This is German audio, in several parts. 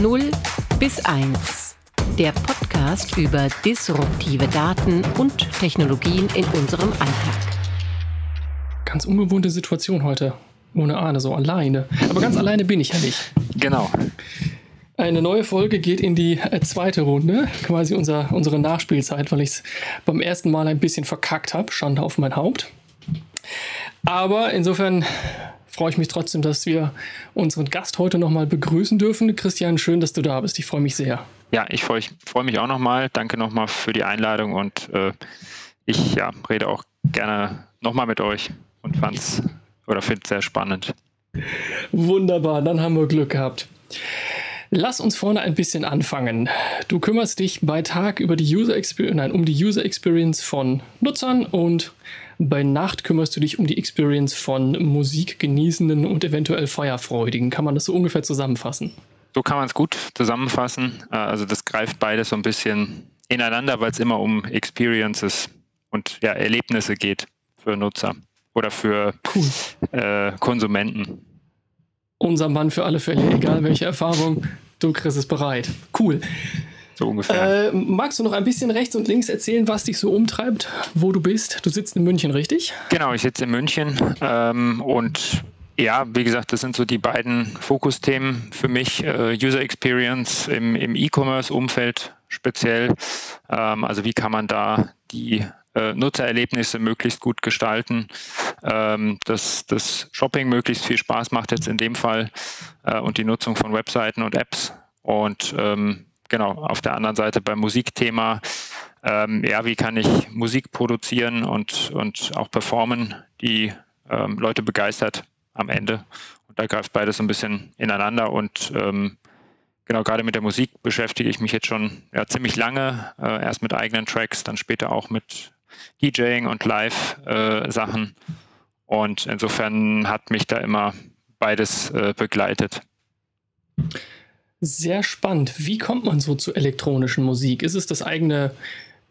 0 bis 1. Der Podcast über disruptive Daten und Technologien in unserem Alltag. Ganz ungewohnte Situation heute. Ohne Ahne, so alleine. Aber ganz alleine bin ich ja nicht. Genau. Eine neue Folge geht in die äh, zweite Runde, quasi unser, unsere Nachspielzeit, weil ich es beim ersten Mal ein bisschen verkackt habe. Schande auf mein Haupt. Aber insofern freue ich mich trotzdem, dass wir unseren Gast heute nochmal begrüßen dürfen. Christian, schön, dass du da bist. Ich freue mich sehr. Ja, ich freue freu mich auch nochmal. Danke nochmal für die Einladung und äh, ich ja, rede auch gerne nochmal mit euch und fand's oder finde es sehr spannend. Wunderbar, dann haben wir Glück gehabt. Lass uns vorne ein bisschen anfangen. Du kümmerst dich bei Tag über die User Experience, nein, um die User Experience von Nutzern und bei Nacht kümmerst du dich um die Experience von Musikgenießenden und eventuell Feierfreudigen. Kann man das so ungefähr zusammenfassen? So kann man es gut zusammenfassen. Äh, also das greift beides so ein bisschen ineinander, weil es immer um Experiences und ja, Erlebnisse geht für Nutzer oder für cool. äh, Konsumenten. Unser Mann für alle Fälle, egal welche Erfahrung, du kriegst es bereit. Cool. So ungefähr. Äh, magst du noch ein bisschen rechts und links erzählen, was dich so umtreibt, wo du bist? Du sitzt in München, richtig? Genau, ich sitze in München ähm, und ja, wie gesagt, das sind so die beiden Fokusthemen für mich. Äh, User Experience im, im E-Commerce-Umfeld speziell. Ähm, also wie kann man da die äh, Nutzererlebnisse möglichst gut gestalten, ähm, dass das Shopping möglichst viel Spaß macht jetzt in dem Fall äh, und die Nutzung von Webseiten und Apps. Und ähm, genau, auf der anderen Seite beim Musikthema, ähm, ja, wie kann ich Musik produzieren und, und auch performen, die ähm, Leute begeistert am Ende. Und da greift beides so ein bisschen ineinander und ähm, genau, gerade mit der Musik beschäftige ich mich jetzt schon ja, ziemlich lange, äh, erst mit eigenen Tracks, dann später auch mit DJing und Live-Sachen. Äh, und insofern hat mich da immer beides äh, begleitet. Sehr spannend. Wie kommt man so zur elektronischen Musik? Ist es das eigene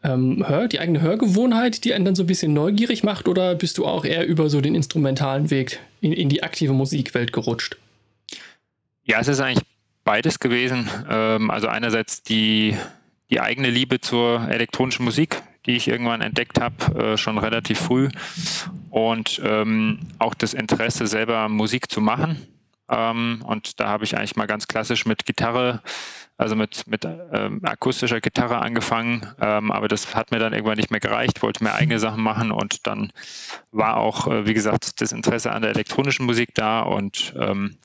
ähm, Hör, die eigene Hörgewohnheit, die einen dann so ein bisschen neugierig macht, oder bist du auch eher über so den instrumentalen Weg in, in die aktive Musikwelt gerutscht? Ja, es ist eigentlich beides gewesen. Ähm, also einerseits die, die eigene Liebe zur elektronischen Musik, die ich irgendwann entdeckt habe, äh, schon relativ früh. Und ähm, auch das Interesse, selber Musik zu machen. Ähm, und da habe ich eigentlich mal ganz klassisch mit Gitarre, also mit, mit ähm, akustischer Gitarre angefangen. Ähm, aber das hat mir dann irgendwann nicht mehr gereicht, wollte mir eigene Sachen machen und dann war auch, äh, wie gesagt, das Interesse an der elektronischen Musik da und ähm,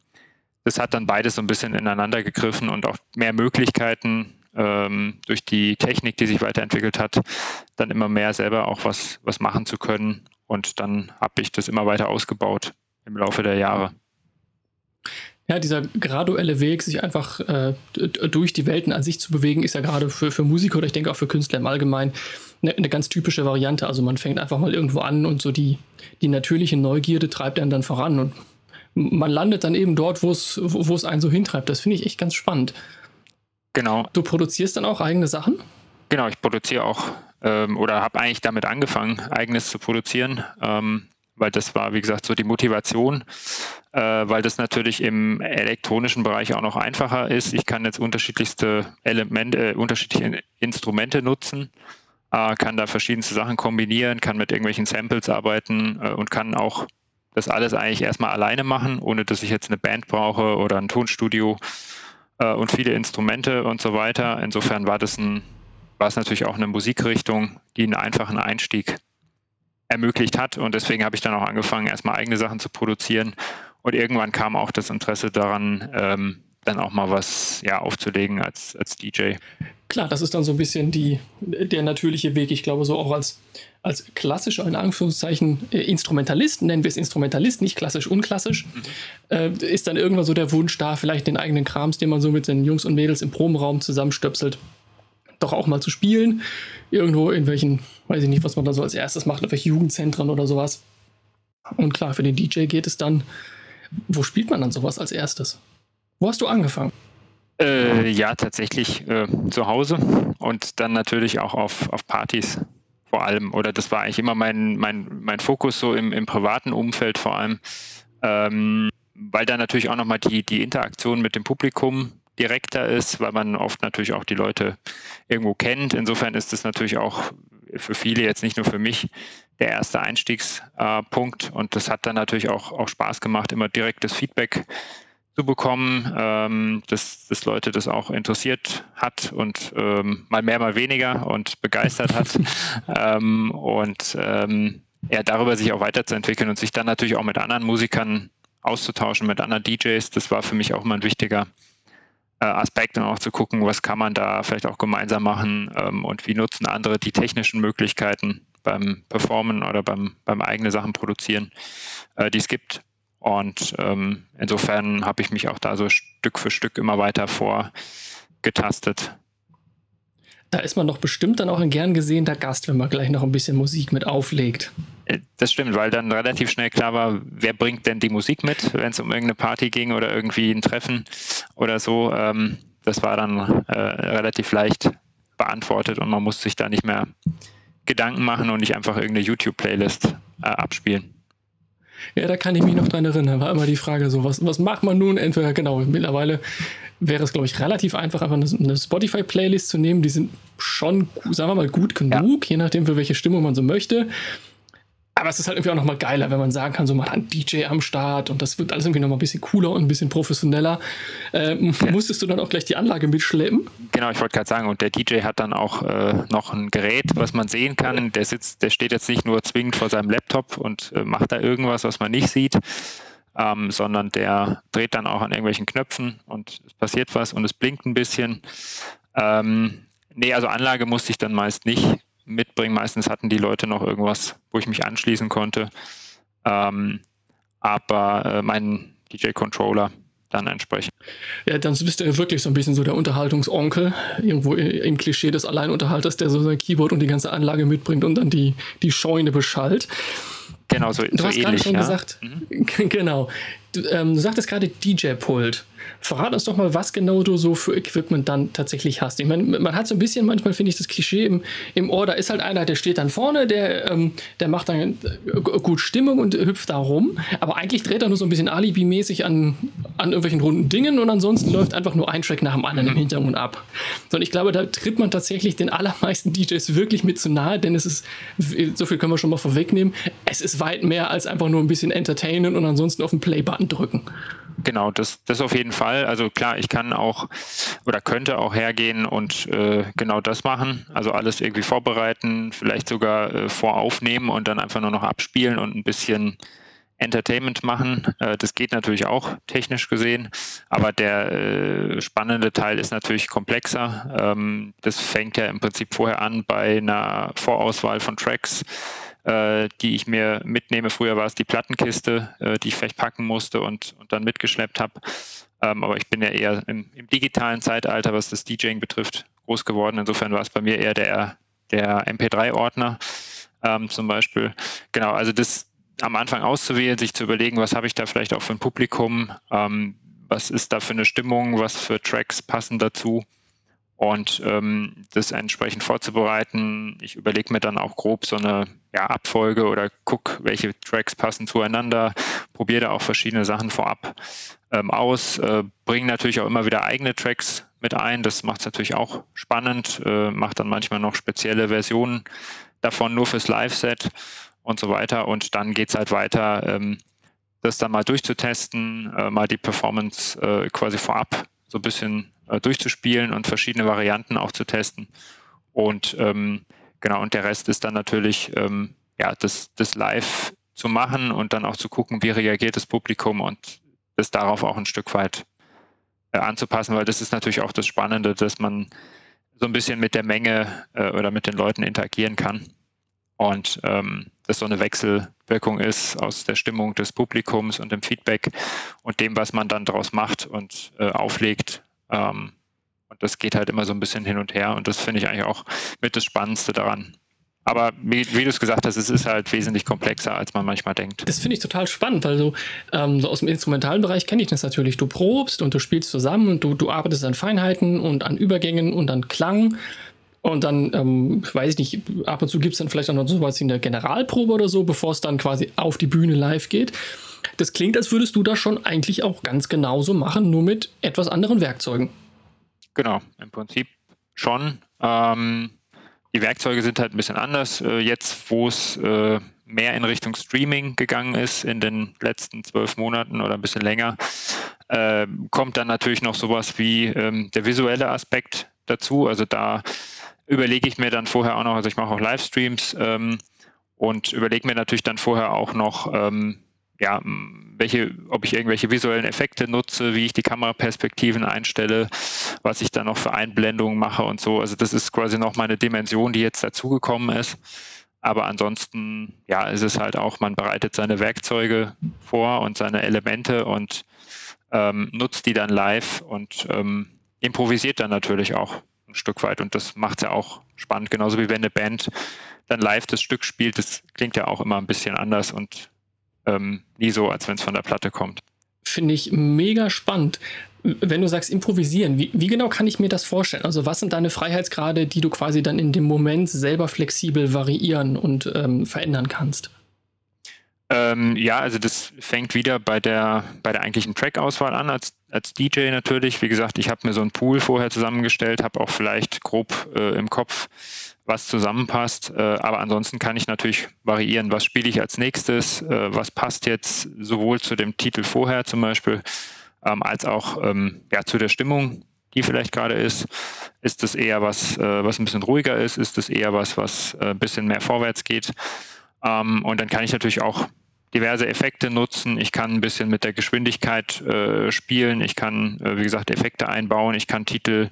das hat dann beides so ein bisschen ineinander gegriffen und auch mehr Möglichkeiten ähm, durch die Technik, die sich weiterentwickelt hat, dann immer mehr selber auch was, was machen zu können. Und dann habe ich das immer weiter ausgebaut im Laufe der Jahre. Ja, dieser graduelle Weg, sich einfach äh, durch die Welten an sich zu bewegen, ist ja gerade für, für Musiker oder ich denke auch für Künstler im Allgemeinen eine, eine, ganz typische Variante. Also man fängt einfach mal irgendwo an und so die, die natürliche Neugierde treibt einen dann voran und man landet dann eben dort, wo es, wo es einen so hintreibt. Das finde ich echt ganz spannend. Genau. Du produzierst dann auch eigene Sachen? Genau, ich produziere auch ähm, oder habe eigentlich damit angefangen, eigenes zu produzieren. Ähm, weil das war, wie gesagt, so die Motivation, äh, weil das natürlich im elektronischen Bereich auch noch einfacher ist. Ich kann jetzt unterschiedlichste Elemente, äh, unterschiedliche Instrumente nutzen, äh, kann da verschiedenste Sachen kombinieren, kann mit irgendwelchen Samples arbeiten äh, und kann auch das alles eigentlich erstmal alleine machen, ohne dass ich jetzt eine Band brauche oder ein Tonstudio äh, und viele Instrumente und so weiter. Insofern war das ein, war es natürlich auch eine Musikrichtung, die einen einfachen Einstieg ermöglicht hat. Und deswegen habe ich dann auch angefangen, erstmal eigene Sachen zu produzieren. Und irgendwann kam auch das Interesse daran, ähm, dann auch mal was ja, aufzulegen als, als DJ. Klar, das ist dann so ein bisschen die, der natürliche Weg. Ich glaube, so auch als, als klassischer, in Anführungszeichen, äh, Instrumentalist, nennen wir es Instrumentalist, nicht klassisch, unklassisch, mhm. äh, ist dann irgendwann so der Wunsch da, vielleicht den eigenen Krams, den man so mit seinen Jungs und Mädels im Probenraum zusammenstöpselt, doch auch mal zu spielen. Irgendwo in welchen, weiß ich nicht, was man da so als erstes macht, in welchen Jugendzentren oder sowas. Und klar, für den DJ geht es dann, wo spielt man dann sowas als erstes? Wo hast du angefangen? Äh, ja, tatsächlich äh, zu Hause und dann natürlich auch auf, auf Partys vor allem. Oder das war eigentlich immer mein, mein, mein Fokus so im, im privaten Umfeld vor allem. Ähm, weil da natürlich auch nochmal die, die Interaktion mit dem Publikum direkter ist, weil man oft natürlich auch die Leute irgendwo kennt. Insofern ist es natürlich auch für viele, jetzt nicht nur für mich, der erste Einstiegspunkt. und das hat dann natürlich auch, auch Spaß gemacht, immer direktes Feedback zu bekommen, ähm, dass, dass Leute das auch interessiert hat und ähm, mal mehr, mal weniger und begeistert hat. ähm, und ähm, ja, darüber sich auch weiterzuentwickeln und sich dann natürlich auch mit anderen Musikern auszutauschen, mit anderen DJs. Das war für mich auch immer ein wichtiger Aspekt und auch zu gucken, was kann man da vielleicht auch gemeinsam machen ähm, und wie nutzen andere die technischen Möglichkeiten beim Performen oder beim, beim eigene Sachen produzieren, äh, die es gibt. Und ähm, insofern habe ich mich auch da so Stück für Stück immer weiter vorgetastet. Da ist man doch bestimmt dann auch ein gern gesehener Gast, wenn man gleich noch ein bisschen Musik mit auflegt. Äh, das stimmt, weil dann relativ schnell klar war, wer bringt denn die Musik mit, wenn es um irgendeine Party ging oder irgendwie ein Treffen oder so. Ähm, das war dann äh, relativ leicht beantwortet und man musste sich da nicht mehr Gedanken machen und nicht einfach irgendeine YouTube-Playlist äh, abspielen. Ja, da kann ich mich noch dran erinnern. War immer die Frage so, was, was macht man nun? Entweder, genau, mittlerweile wäre es, glaube ich, relativ einfach, einfach eine, Spotify-Playlist zu nehmen. Die sind schon, sagen wir mal, gut genug, ja. je nachdem, für welche Stimmung man so möchte. Aber es ist halt irgendwie auch nochmal geiler, wenn man sagen kann, so man hat einen DJ am Start und das wird alles irgendwie nochmal ein bisschen cooler und ein bisschen professioneller. Ähm, ja. Musstest du dann auch gleich die Anlage mitschleppen? Genau, ich wollte gerade sagen, und der DJ hat dann auch äh, noch ein Gerät, was man sehen kann. Der sitzt, der steht jetzt nicht nur zwingend vor seinem Laptop und äh, macht da irgendwas, was man nicht sieht, ähm, sondern der dreht dann auch an irgendwelchen Knöpfen und es passiert was und es blinkt ein bisschen. Ähm, nee, also Anlage musste ich dann meist nicht mitbringen. Meistens hatten die Leute noch irgendwas, wo ich mich anschließen konnte. Ähm, aber äh, mein DJ-Controller dann entsprechend. Ja, dann bist du wirklich so ein bisschen so der Unterhaltungsonkel, irgendwo im Klischee des Alleinunterhalters, der so sein Keyboard und die ganze Anlage mitbringt und dann die, die Scheune beschallt. Genau, so, du so hast ähnlich. gerade schon ja? gesagt, mhm. genau. Du, ähm, du sagtest gerade DJ-Pult. Verrat uns doch mal, was genau du so für Equipment dann tatsächlich hast. Ich meine, man hat so ein bisschen, manchmal finde ich das Klischee im, im Ohr, da ist halt einer, der steht dann vorne, der, ähm, der macht dann äh, gut Stimmung und hüpft da rum, aber eigentlich dreht er nur so ein bisschen Alibi-mäßig an, an irgendwelchen runden Dingen und ansonsten läuft einfach nur ein Track nach dem anderen im mhm. Hintergrund ab. Und ich glaube, da tritt man tatsächlich den allermeisten DJs wirklich mit zu nahe, denn es ist, so viel können wir schon mal vorwegnehmen, es ist weit mehr als einfach nur ein bisschen entertainen und ansonsten auf den Play-Button drücken. Genau, das, das auf jeden Fall. Also klar, ich kann auch oder könnte auch hergehen und äh, genau das machen. Also alles irgendwie vorbereiten, vielleicht sogar äh, voraufnehmen und dann einfach nur noch abspielen und ein bisschen Entertainment machen. Äh, das geht natürlich auch technisch gesehen, aber der äh, spannende Teil ist natürlich komplexer. Ähm, das fängt ja im Prinzip vorher an bei einer Vorauswahl von Tracks äh, die ich mir mitnehme. Früher war es die Plattenkiste, die ich vielleicht packen musste und, und dann mitgeschleppt habe. Ähm, aber ich bin ja eher im, im, digitalen Zeitalter, was das DJing betrifft, groß geworden. Insofern war es bei mir eher der, der MP3-Ordner ähm, zum Beispiel. Genau, also das am Anfang auszuwählen, sich zu überlegen, was habe ich da vielleicht auch für ein Publikum, ähm, was ist da für eine Stimmung, was für Tracks passen dazu und ähm, das entsprechend vorzubereiten. Ich überlege mir dann auch grob so eine ja, Abfolge oder gucke, welche Tracks passen zueinander, probiere da auch verschiedene Sachen vorab ähm, aus, äh, bringe natürlich auch immer wieder eigene Tracks mit ein. Das macht es natürlich auch spannend, äh, macht dann manchmal noch spezielle Versionen davon nur fürs Live-Set und so weiter. Und dann geht es halt weiter, ähm, das dann mal durchzutesten, äh, mal die Performance äh, quasi vorab so ein bisschen äh, durchzuspielen und verschiedene Varianten auch zu testen. Und ähm, genau, und der Rest ist dann natürlich ähm, ja, das, das live zu machen und dann auch zu gucken, wie reagiert das Publikum und das darauf auch ein Stück weit äh, anzupassen, weil das ist natürlich auch das Spannende, dass man so ein bisschen mit der Menge äh, oder mit den Leuten interagieren kann und ähm, das so eine Wechselwirkung ist aus der Stimmung des Publikums und dem Feedback und dem, was man dann daraus macht und äh, auflegt ähm, und das geht halt immer so ein bisschen hin und her und das finde ich eigentlich auch mit das Spannendste daran. Aber wie, wie du es gesagt hast, es ist halt wesentlich komplexer, als man manchmal denkt. Das finde ich total spannend, weil so, ähm, so aus dem instrumentalen Bereich kenne ich das natürlich. Du probst und du spielst zusammen und du, du arbeitest an Feinheiten und an Übergängen und an Klang. Und dann, ähm, weiß ich nicht, ab und zu gibt es dann vielleicht auch noch so was wie eine Generalprobe oder so, bevor es dann quasi auf die Bühne live geht. Das klingt, als würdest du das schon eigentlich auch ganz genauso machen, nur mit etwas anderen Werkzeugen. genau, im Prinzip schon. Ähm, die Werkzeuge sind halt ein bisschen anders. Äh, jetzt, wo es äh, mehr in Richtung Streaming gegangen ist in den letzten zwölf Monaten oder ein bisschen länger, äh, kommt dann natürlich noch sowas wie ähm, der visuelle Aspekt dazu. Also da überlege ich mir dann vorher auch noch, also ich mache auch Livestreams ähm, und überlege mir natürlich dann vorher auch noch, ähm, ja, welche, ob ich irgendwelche visuellen Effekte nutze, wie ich die Kameraperspektiven einstelle, was ich dann noch für Einblendungen mache und so. Also das ist quasi noch meine Dimension, die jetzt dazugekommen ist. Aber ansonsten, ja, ist es halt auch, man bereitet seine Werkzeuge vor und seine Elemente und ähm, nutzt die dann live und ähm, improvisiert dann natürlich auch ein Stück weit. Und das macht es ja auch spannend, genauso wie wenn eine Band dann live das Stück spielt. Das klingt ja auch immer ein bisschen anders und ähm, nie so, als wenn es von der Platte kommt. Finde ich mega spannend. Wenn du sagst improvisieren, wie, wie, genau kann ich mir das vorstellen? Also was sind deine Freiheitsgrade, die du quasi dann in dem Moment selber flexibel variieren und ähm, verändern kannst? Ähm, ja, also das fängt wieder bei der, bei der eigentlichen Track-Auswahl an, als, als DJ natürlich. Wie gesagt, ich habe mir so einen Pool vorher zusammengestellt, habe auch vielleicht grob äh, im Kopf, was zusammenpasst. Äh, aber ansonsten kann ich natürlich variieren, was spiele ich als nächstes, äh, was passt jetzt sowohl zu dem Titel vorher zum Beispiel, ähm, als auch ähm, ja, zu der Stimmung, die vielleicht gerade ist. Ist das eher was, äh, was ein bisschen ruhiger ist? Ist das eher was, was äh, ein bisschen mehr vorwärts geht? Ähm, und dann kann ich natürlich auch diverse Effekte nutzen. Ich kann ein bisschen mit der Geschwindigkeit äh, spielen. Ich kann, äh, wie gesagt, Effekte einbauen. Ich kann Titel,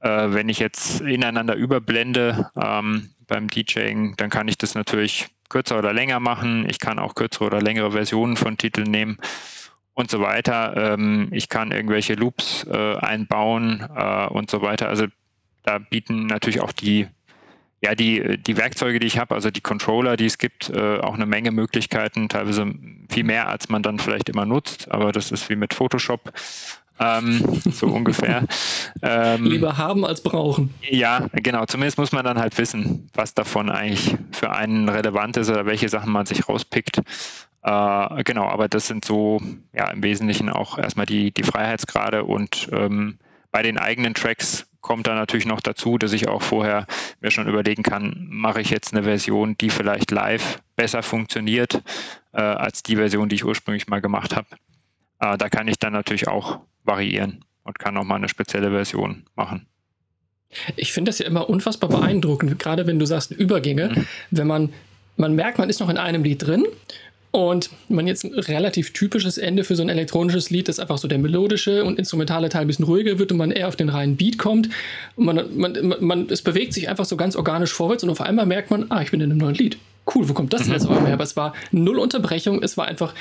äh, wenn ich jetzt ineinander überblende ähm, beim DJing, dann kann ich das natürlich kürzer oder länger machen. Ich kann auch kürzere oder längere Versionen von Titeln nehmen und so weiter. Ähm, ich kann irgendwelche Loops äh, einbauen äh, und so weiter. Also da bieten natürlich auch die ja, die, die Werkzeuge, die ich habe, also die Controller, die es gibt, äh, auch eine Menge Möglichkeiten, teilweise viel mehr, als man dann vielleicht immer nutzt, aber das ist wie mit Photoshop. Ähm, so ungefähr. Ähm, Lieber haben als brauchen. Ja, genau. Zumindest muss man dann halt wissen, was davon eigentlich für einen relevant ist oder welche Sachen man sich rauspickt. Äh, genau, aber das sind so ja im Wesentlichen auch erstmal die, die Freiheitsgrade und ähm, bei den eigenen Tracks kommt da natürlich noch dazu, dass ich auch vorher mir schon überlegen kann, mache ich jetzt eine Version, die vielleicht live besser funktioniert äh, als die Version, die ich ursprünglich mal gemacht habe. Äh, da kann ich dann natürlich auch variieren und kann auch mal eine spezielle Version machen. Ich finde das ja immer unfassbar beeindruckend, gerade wenn du sagst Übergänge, mhm. wenn man man merkt, man ist noch in einem Lied drin und man jetzt ein relativ typisches Ende für so ein elektronisches Lied, das einfach so der melodische und instrumentale Teil ein bisschen ruhiger wird und man eher auf den reinen Beat kommt. Und man, man, man, es bewegt sich einfach so ganz organisch vorwärts und auf einmal merkt man, ah, ich bin in einem neuen Lied. Cool, wo kommt das denn jetzt auf einmal her? Aber es war null Unterbrechung, es war einfach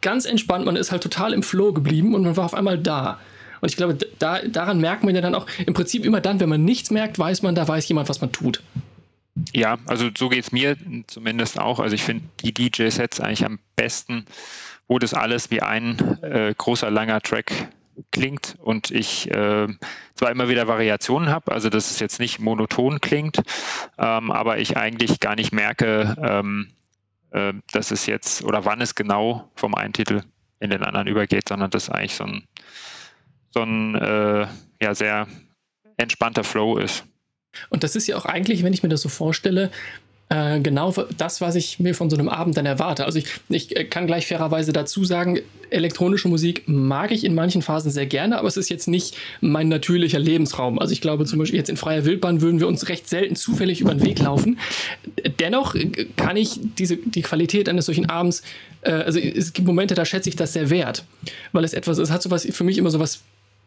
ganz entspannt, man ist halt total im Flow geblieben und man war auf einmal da. Und ich glaube, da, daran merkt man ja dann auch, im Prinzip immer dann, wenn man nichts merkt, weiß man, da weiß jemand, was man tut. Ja, also so geht es mir zumindest auch. Also ich finde die DJ-Sets eigentlich am besten, wo das alles wie ein äh, großer, langer Track klingt und ich äh, zwar immer wieder Variationen habe, also dass es jetzt nicht monoton klingt, ähm, aber ich eigentlich gar nicht merke, ähm, äh, dass es jetzt oder wann es genau vom einen Titel in den anderen übergeht, sondern das eigentlich so ein, so ein äh, ja, sehr entspannter Flow ist. Und das ist ja auch eigentlich, wenn ich mir das so vorstelle, äh, genau das, was ich mir von so einem Abend dann erwarte. Also ich, ich äh, kann gleich fairerweise dazu sagen, elektronische Musik mag ich in manchen Phasen sehr gerne, aber es ist jetzt nicht mein natürlicher Lebensraum. Also ich glaube zum Beispiel jetzt in freier Wildbahn würden wir uns recht selten zufällig über den Weg laufen. Dennoch äh, kann ich diese, die Qualität eines solchen Abends, äh, also es gibt Momente, da schätze ich das sehr wert, weil es etwas, es hat sowas für mich immer so was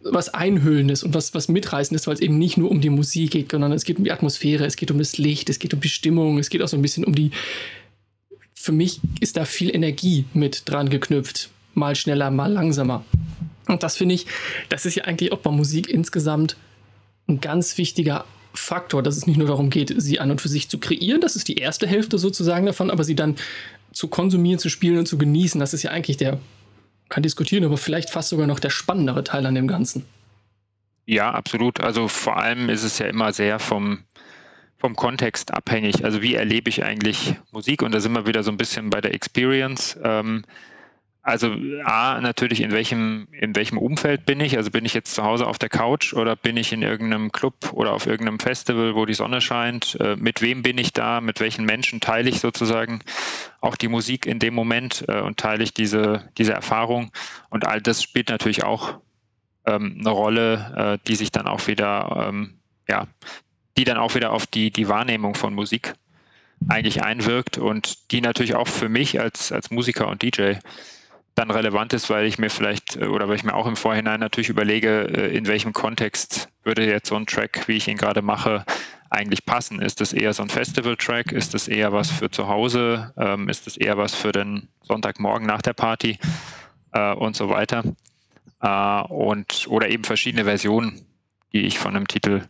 was Einhüllendes und was, was Mitreißendes, weil es eben nicht nur um die Musik geht, sondern es geht um die Atmosphäre, es geht um das Licht, es geht um die Stimmung, es geht auch so ein bisschen um die. Für mich ist da viel Energie mit dran geknüpft. Mal schneller, mal langsamer. Und das finde ich, das ist ja eigentlich auch bei Musik insgesamt ein ganz wichtiger Faktor, dass es nicht nur darum geht, sie an und für sich zu kreieren, das ist die erste Hälfte sozusagen davon, aber sie dann zu konsumieren, zu spielen und zu genießen, das ist ja eigentlich der kann diskutieren, aber vielleicht fast sogar noch der spannendere Teil an dem Ganzen. Ja, absolut. Also vor allem ist es ja immer sehr vom, vom Kontext abhängig. Also wie erlebe ich eigentlich Musik? Und da sind wir wieder so ein bisschen bei der Experience. Ähm, also A, natürlich in welchem, in welchem Umfeld bin ich? Also bin ich jetzt zu Hause auf der Couch oder bin ich in irgendeinem Club oder auf irgendeinem Festival, wo die Sonne scheint? Äh, mit wem bin ich da? Mit welchen Menschen teile ich sozusagen auch die Musik in dem Moment äh, und teile ich diese, diese Erfahrung? Und all das spielt natürlich auch ähm, eine Rolle, äh, die sich dann auch wieder, ähm, ja, die dann auch wieder auf die, die Wahrnehmung von Musik eigentlich einwirkt und die natürlich auch für mich als, als Musiker und DJ dann relevant ist, weil ich mir vielleicht äh, oder weil ich mir auch im Vorhinein natürlich überlege, äh, in welchem Kontext würde jetzt so ein Track, wie ich ihn gerade mache, eigentlich passen? Ist das eher so ein Festival-Track? Ist das eher was für zu Hause? Ähm, ist das eher was für den Sonntagmorgen nach der Party äh, und so weiter? Und oder eben verschiedene Versionen, die ich von einem Titel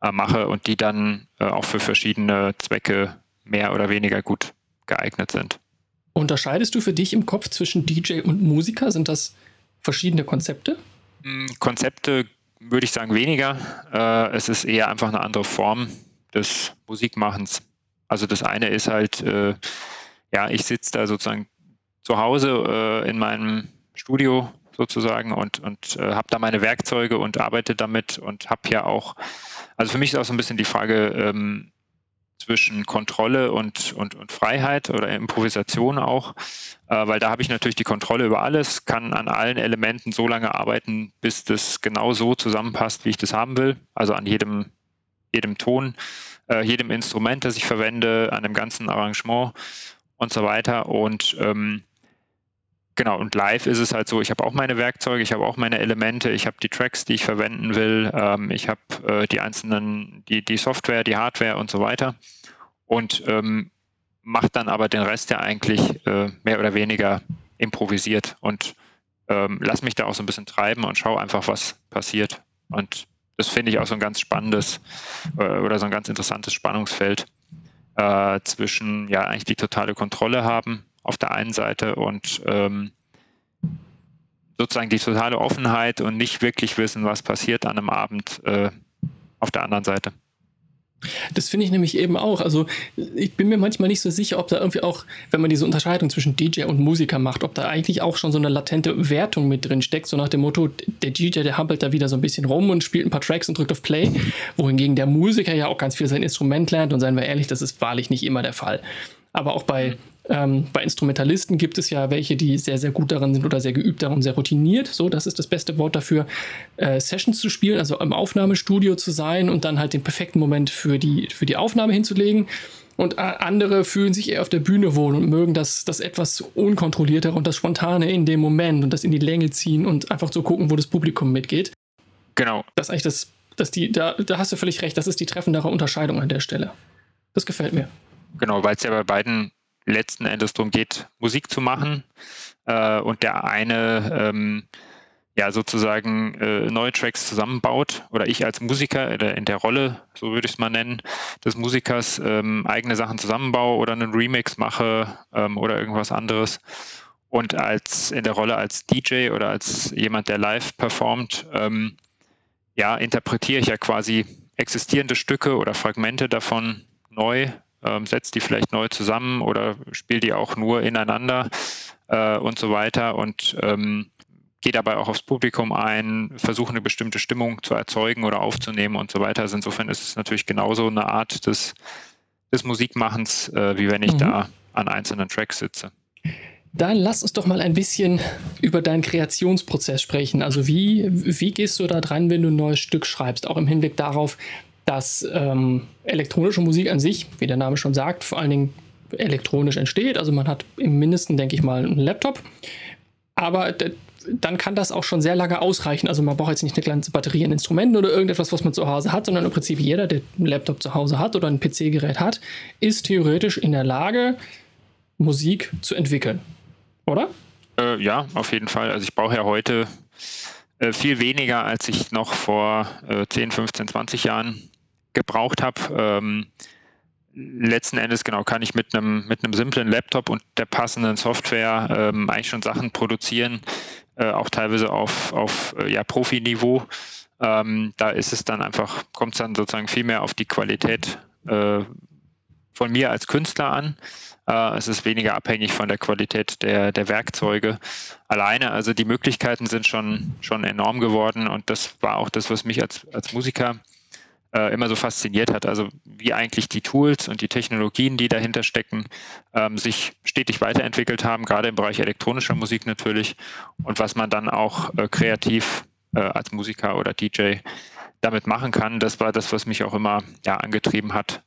mache und die dann auch für verschiedene Zwecke mehr oder weniger gut geeignet sind. Unterscheidest du für dich im Kopf zwischen DJ und Musiker? Sind das verschiedene Konzepte? Hm, Konzepte würde ich sagen weniger. Äh, es ist eher einfach eine andere Form des Musikmachens. Also das eine ist halt, äh, ja, ich sitze da sozusagen zu Hause äh, in meinem Studio sozusagen und, und äh, habe da meine Werkzeuge und arbeite damit und habe ja auch, also für mich ist auch so ein bisschen die Frage, ähm, zwischen Kontrolle und, und, und Freiheit oder Improvisation auch, äh, weil da habe ich natürlich die Kontrolle über alles, kann an allen Elementen so lange arbeiten, bis das genau so zusammenpasst, wie ich das haben will. Also an jedem, jedem Ton, äh, jedem Instrument, das ich verwende, an dem ganzen Arrangement und so weiter. Und ähm, Genau, und live ist es halt so, ich habe auch meine Werkzeuge, ich habe auch meine Elemente, ich habe die Tracks, die ich verwenden will, ähm, ich habe äh, die einzelnen, die, die Software, die Hardware und so weiter. Und ähm, mache dann aber den Rest ja eigentlich äh, mehr oder weniger improvisiert und ähm, lass mich da auch so ein bisschen treiben und schaue einfach, was passiert. Und das finde ich auch so ein ganz spannendes äh, oder so ein ganz interessantes Spannungsfeld äh, zwischen ja eigentlich die totale Kontrolle haben auf der einen Seite und ähm, sozusagen die totale Offenheit und nicht wirklich wissen, was passiert an einem Abend äh, auf der anderen Seite. Das finde ich nämlich eben auch. Also ich bin mir manchmal nicht so sicher, ob da irgendwie auch, wenn man diese Unterscheidung zwischen DJ und Musiker macht, ob da eigentlich auch schon so eine latente Wertung mit drin steckt, so nach dem Motto, der DJ, der hampelt da wieder so ein bisschen rum und spielt ein paar Tracks und drückt auf Play, wohingegen der Musiker ja auch ganz viel sein Instrument lernt und seien wir ehrlich, das ist wahrlich nicht immer der Fall. Aber auch bei ähm, bei Instrumentalisten gibt es ja welche, die sehr, sehr gut daran sind oder sehr geübt daran, sehr routiniert. So, das ist das beste Wort dafür, äh, Sessions zu spielen, also im Aufnahmestudio zu sein und dann halt den perfekten Moment für die, für die Aufnahme hinzulegen. Und äh, andere fühlen sich eher auf der Bühne wohl und mögen das, das etwas unkontrolliertere und das Spontane in dem Moment und das in die Länge ziehen und einfach so gucken, wo das Publikum mitgeht. Genau. Das ist eigentlich das, das die, da, da hast du völlig recht, das ist die treffendere Unterscheidung an der Stelle. Das gefällt mir. Genau, weil es ja bei beiden letzten Endes darum geht, Musik zu machen äh, und der eine ähm, ja sozusagen äh, neue Tracks zusammenbaut oder ich als Musiker in der Rolle, so würde ich es mal nennen, des Musikers ähm, eigene Sachen zusammenbaue oder einen Remix mache ähm, oder irgendwas anderes. Und als in der Rolle als DJ oder als jemand, der live performt, ähm, ja, interpretiere ich ja quasi existierende Stücke oder Fragmente davon neu ähm, setzt die vielleicht neu zusammen oder spielt die auch nur ineinander äh, und so weiter und ähm, gehe dabei auch aufs Publikum ein, versuche eine bestimmte Stimmung zu erzeugen oder aufzunehmen und so weiter. Also insofern ist es natürlich genauso eine Art des, des Musikmachens, äh, wie wenn ich mhm. da an einzelnen Tracks sitze. Dann lass uns doch mal ein bisschen über deinen Kreationsprozess sprechen. Also wie, wie gehst du da dran, wenn du ein neues Stück schreibst? Auch im Hinblick darauf, dass ähm, elektronische Musik an sich, wie der Name schon sagt, vor allen Dingen elektronisch entsteht. Also man hat im Mindesten, denke ich mal, einen Laptop. Aber dann kann das auch schon sehr lange ausreichen. Also man braucht jetzt nicht eine ganze Batterie an Instrumenten oder irgendetwas, was man zu Hause hat, sondern im Prinzip jeder, der einen Laptop zu Hause hat oder ein PC-Gerät hat, ist theoretisch in der Lage, Musik zu entwickeln. Oder? Äh, ja, auf jeden Fall. Also ich brauche ja heute äh, viel weniger, als ich noch vor äh, 10, 15, 20 Jahren gebraucht habe. Ähm, letzten Endes genau kann ich mit einem mit einem simplen Laptop und der passenden Software ähm, eigentlich schon Sachen produzieren, äh, auch teilweise auf auf äh, ja Profiniveau. Ähm, da ist es dann einfach kommt es dann sozusagen viel mehr auf die Qualität äh, von mir als Künstler an. Äh, es ist weniger abhängig von der Qualität der, der Werkzeuge alleine. Also die Möglichkeiten sind schon, schon enorm geworden und das war auch das, was mich als, als Musiker äh, immer so fasziniert hat. Also wie eigentlich die Tools und die Technologien, die dahinter stecken, ähm, sich stetig weiterentwickelt haben, gerade im Bereich elektronischer Musik natürlich und was man dann auch äh, kreativ äh, als Musiker oder DJ damit machen kann. Das war das, was mich auch immer ja, angetrieben hat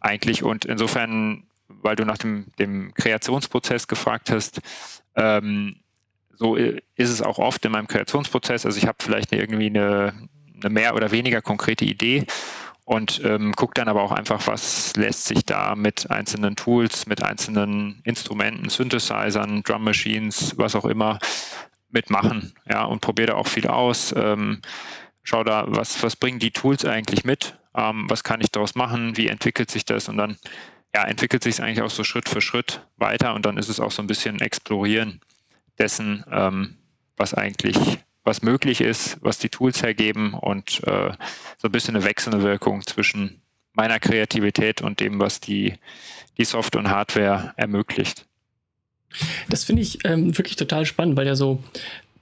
eigentlich. Und insofern, weil du nach dem, dem Kreationsprozess gefragt hast, ähm, so ist es auch oft in meinem Kreationsprozess. Also ich habe vielleicht irgendwie eine, eine mehr oder weniger konkrete Idee und ähm, gucke dann aber auch einfach, was lässt sich da mit einzelnen Tools, mit einzelnen Instrumenten, Synthesizern, Drum Machines, was auch immer mitmachen. Ja, und probiere da auch viel aus. Ähm, schau da, was, was bringen die Tools eigentlich mit? Ähm, was kann ich daraus machen? Wie entwickelt sich das? Und dann ja, entwickelt sich es eigentlich auch so Schritt für Schritt weiter und dann ist es auch so ein bisschen Explorieren dessen, ähm, was eigentlich was möglich ist, was die Tools hergeben und äh, so ein bisschen eine wechselnde Wirkung zwischen meiner Kreativität und dem, was die, die Software und Hardware ermöglicht. Das finde ich ähm, wirklich total spannend, weil ja so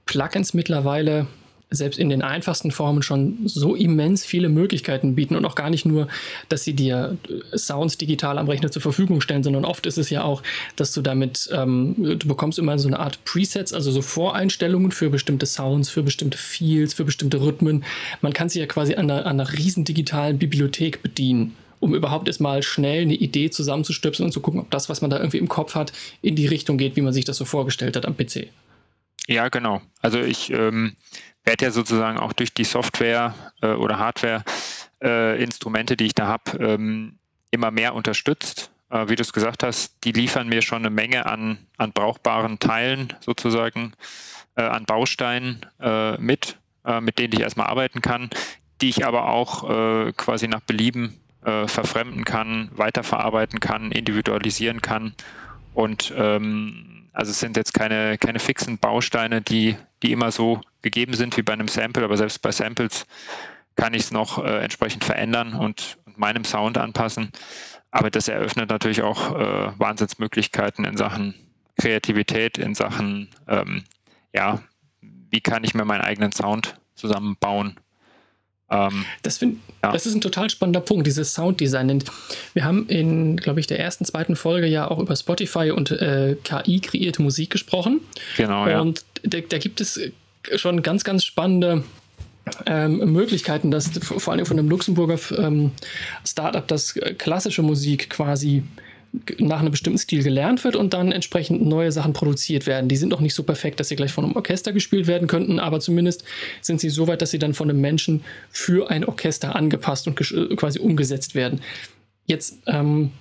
Plugins mittlerweile selbst in den einfachsten Formen schon so immens viele Möglichkeiten bieten und auch gar nicht nur, dass sie dir äh, Sounds digital am Rechner zur Verfügung stellen, sondern oft ist es ja auch, dass du damit, ähm, du bekommst immer so eine Art Presets, also so Voreinstellungen für bestimmte Sounds, für bestimmte Feels, für bestimmte Rhythmen. Man kann sich ja quasi an einer, an einer riesen digitalen Bibliothek bedienen um überhaupt erstmal schnell eine Idee zusammenzustöpseln und zu gucken, ob das, was man da irgendwie im Kopf hat, in die Richtung geht, wie man sich das so vorgestellt hat am PC. Ja, genau. Also ich ähm, werde ja sozusagen auch durch die Software äh, oder Hardware-Instrumente, äh, die ich da habe, ähm, immer mehr unterstützt. Äh, wie du es gesagt hast, die liefern mir schon eine Menge an, an brauchbaren Teilen sozusagen, äh, an Bausteinen äh, mit, äh, mit denen ich erstmal arbeiten kann, die ich aber auch quasi nach Belieben verfremden kann, weiterverarbeiten kann, individualisieren kann und ähm, also es sind jetzt keine, keine fixen Bausteine, die, die immer so gegeben sind wie bei einem Sample, aber selbst bei Samples kann ich es noch äh, entsprechend verändern und, und, meinem Sound anpassen. Aber das eröffnet natürlich auch äh, Wahnsinnsmöglichkeiten in Sachen Kreativität, in Sachen, ähm, ja, wie kann ich mir meinen eigenen Sound zusammenbauen ähm, das, find, ja. das ist ein total spannender Punkt, dieses Sounddesign. Wir haben in, glaube ich, der ersten, zweiten Folge ja auch über Spotify und äh, KI kreierte Musik gesprochen. Genau, ja. Und da, da gibt es schon ganz, ganz spannende ähm, Möglichkeiten, dass vor allem von einem Luxemburger ähm, Startup, das klassische Musik quasi nach einem bestimmten Stil gelernt wird und dann entsprechend neue Sachen produziert werden. Die sind noch nicht so perfekt, dass sie gleich von einem Orchester gespielt werden könnten, aber zumindest sind sie so weit, dass sie dann von einem Menschen für ein Orchester angepasst und äh, quasi umgesetzt werden. Jetzt ähm,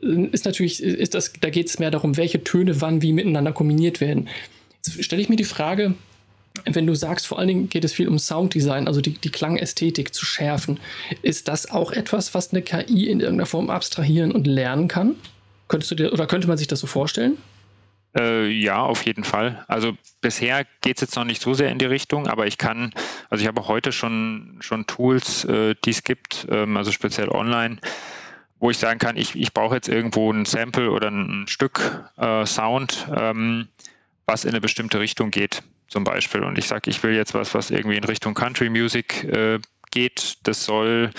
ist natürlich, ist das, da geht es mehr darum, welche Töne wann wie miteinander kombiniert werden. Jetzt stelle ich mir die Frage, wenn du sagst, vor allen Dingen geht es viel um Sounddesign, also die, die Klangästhetik zu schärfen, ist das auch etwas, was eine KI in irgendeiner Form abstrahieren und lernen kann? Könntest du dir oder könnte man sich das so vorstellen? Äh, ja, auf jeden Fall. Also bisher geht es jetzt noch nicht so sehr in die Richtung, aber ich kann, also ich habe heute schon, schon Tools, äh, die es gibt, ähm, also speziell online, wo ich sagen kann, ich, ich brauche jetzt irgendwo ein Sample oder ein Stück äh, Sound, ähm, was in eine bestimmte Richtung geht zum Beispiel. Und ich sage, ich will jetzt was, was irgendwie in Richtung Country Music äh, geht. Das soll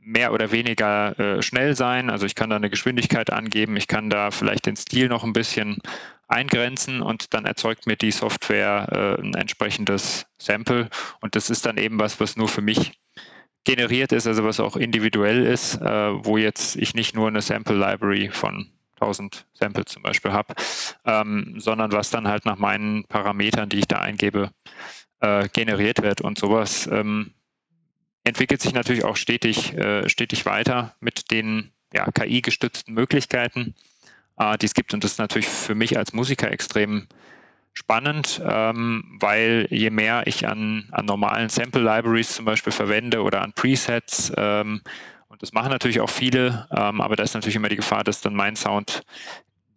mehr oder weniger äh, schnell sein. Also ich kann da eine Geschwindigkeit angeben, ich kann da vielleicht den Stil noch ein bisschen eingrenzen und dann erzeugt mir die Software äh, ein entsprechendes Sample. Und das ist dann eben was, was nur für mich generiert ist, also was auch individuell ist, äh, wo jetzt ich nicht nur eine Sample Library von 1000 Samples zum Beispiel habe, ähm, sondern was dann halt nach meinen Parametern, die ich da eingebe, äh, generiert wird. Und sowas ähm, entwickelt sich natürlich auch stetig, äh, stetig weiter mit den ja, KI-gestützten Möglichkeiten, äh, die es gibt. Und das ist natürlich für mich als Musiker extrem spannend, ähm, weil je mehr ich an, an normalen Sample Libraries zum Beispiel verwende oder an Presets, ähm, das machen natürlich auch viele, ähm, aber da ist natürlich immer die Gefahr, dass dann mein Sound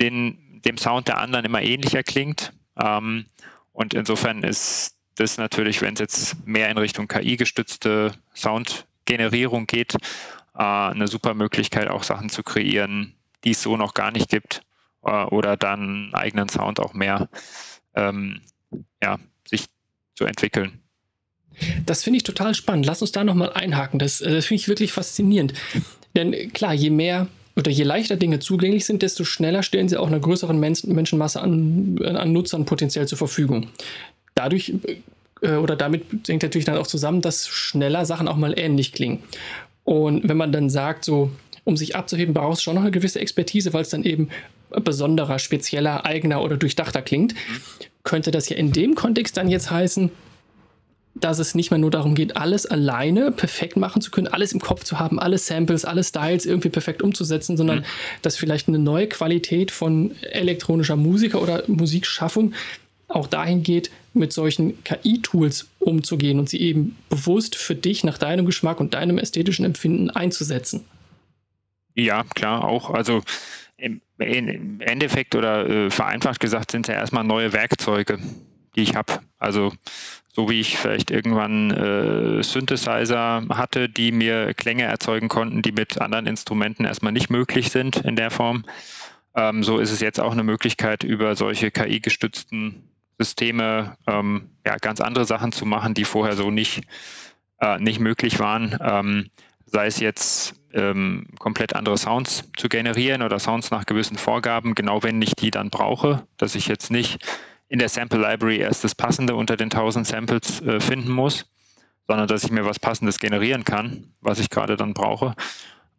den, dem Sound der anderen immer ähnlicher klingt. Ähm, und insofern ist das natürlich, wenn es jetzt mehr in Richtung KI-gestützte Soundgenerierung geht, äh, eine super Möglichkeit, auch Sachen zu kreieren, die es so noch gar nicht gibt äh, oder dann eigenen Sound auch mehr ähm, ja, sich zu entwickeln. Das finde ich total spannend. Lass uns da nochmal einhaken. Das, äh, das finde ich wirklich faszinierend. Denn klar, je mehr oder je leichter Dinge zugänglich sind, desto schneller stellen sie auch einer größeren Men Menschenmasse an, an Nutzern potenziell zur Verfügung. Dadurch äh, oder damit hängt natürlich dann auch zusammen, dass schneller Sachen auch mal ähnlich klingen. Und wenn man dann sagt, so, um sich abzuheben, braucht es schon noch eine gewisse Expertise, weil es dann eben besonderer, spezieller, eigener oder durchdachter klingt, könnte das ja in dem Kontext dann jetzt heißen, dass es nicht mehr nur darum geht, alles alleine perfekt machen zu können, alles im Kopf zu haben, alle Samples, alle Styles irgendwie perfekt umzusetzen, sondern mhm. dass vielleicht eine neue Qualität von elektronischer Musiker oder Musikschaffung auch dahin geht, mit solchen KI-Tools umzugehen und sie eben bewusst für dich nach deinem Geschmack und deinem ästhetischen Empfinden einzusetzen. Ja, klar, auch. Also im, Endeffekt oder äh, vereinfacht gesagt sind es ja erstmal neue Werkzeuge, die ich habe. Also so wie ich vielleicht irgendwann äh, Synthesizer hatte, die mir Klänge erzeugen konnten, die mit anderen Instrumenten erstmal nicht möglich sind in der Form. Ähm, so ist es jetzt auch eine Möglichkeit, über solche KI-gestützten Systeme ähm, ja, ganz andere Sachen zu machen, die vorher so nicht, äh, nicht möglich waren. Ähm, sei es jetzt ähm, komplett andere Sounds zu generieren oder Sounds nach gewissen Vorgaben, genau wenn ich die dann brauche, dass ich jetzt nicht in der Sample Library erst das Passende unter den 1000 Samples äh, finden muss, sondern dass ich mir was Passendes generieren kann, was ich gerade dann brauche.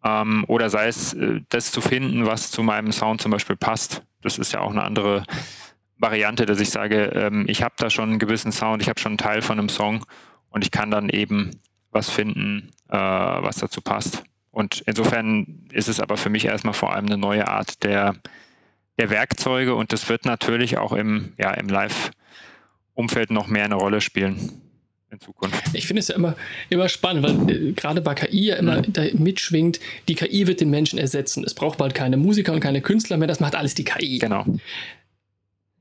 Ähm, oder sei es, äh, das zu finden, was zu meinem Sound zum Beispiel passt. Das ist ja auch eine andere Variante, dass ich sage, ähm, ich habe da schon einen gewissen Sound, ich habe schon einen Teil von einem Song und ich kann dann eben was finden, äh, was dazu passt. Und insofern ist es aber für mich erstmal vor allem eine neue Art der, der Werkzeuge und das wird natürlich auch im, ja, im Live-Umfeld noch mehr eine Rolle spielen in Zukunft. Ich finde es ja immer, immer spannend, weil äh, gerade bei KI ja immer mhm. da mitschwingt, die KI wird den Menschen ersetzen. Es braucht bald keine Musiker und keine Künstler mehr, das macht alles die KI. Genau.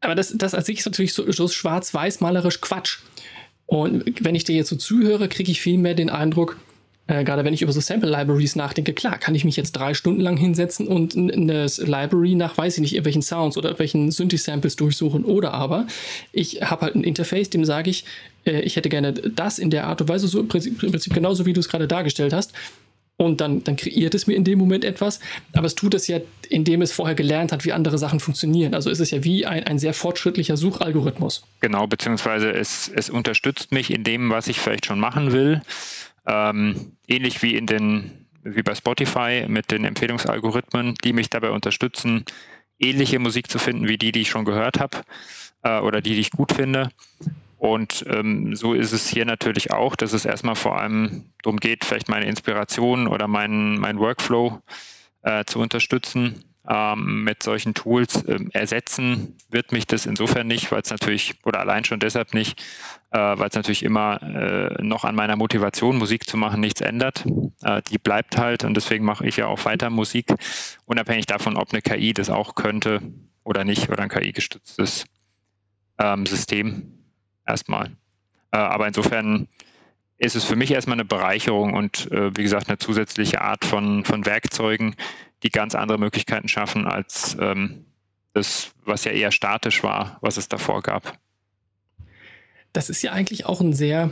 Aber das, das an sich ist natürlich so, so schwarz-weiß malerisch Quatsch. Und wenn ich dir jetzt so zuhöre, kriege ich viel mehr den Eindruck, äh, gerade wenn ich über so Sample Libraries nachdenke, klar, kann ich mich jetzt drei Stunden lang hinsetzen und eine Library nach, weiß ich nicht, irgendwelchen Sounds oder welchen Synthi-Samples durchsuchen. Oder aber ich habe halt ein Interface, dem sage ich, äh, ich hätte gerne das in der Art und Weise, so im Prinzip, im Prinzip genauso wie du es gerade dargestellt hast und dann, dann kreiert es mir in dem Moment etwas, aber es tut es ja, indem es vorher gelernt hat, wie andere Sachen funktionieren. Also ist es ja wie ein, ein sehr fortschrittlicher Suchalgorithmus. Genau, beziehungsweise es, es unterstützt mich in dem, was ich vielleicht schon machen will. Ähm, ähnlich wie in den, wie bei Spotify mit den Empfehlungsalgorithmen, die mich dabei unterstützen, ähnliche Musik zu finden wie die, die ich schon gehört habe äh, oder die, die ich gut finde. Und ähm, so ist es hier natürlich auch, dass es erstmal vor allem darum geht, vielleicht meine Inspiration oder meinen mein Workflow äh, zu unterstützen ähm, mit solchen Tools. Ähm, ersetzen wird mich das insofern nicht, weil es natürlich, oder allein schon deshalb nicht, äh, weil es natürlich immer äh, noch an meiner Motivation, Musik zu machen, nichts ändert. Äh, die bleibt halt und deswegen mache ich ja auch weiter Musik, unabhängig davon, ob eine KI das auch könnte oder nicht oder ein KI-gestütztes ähm, System erstmal. Äh, aber insofern ist es für mich erstmal eine Bereicherung und äh, wie gesagt eine zusätzliche Art von, von Werkzeugen, die ganz andere Möglichkeiten schaffen als ähm, das, was ja eher statisch war, was es davor gab. Das ist ja eigentlich auch ein sehr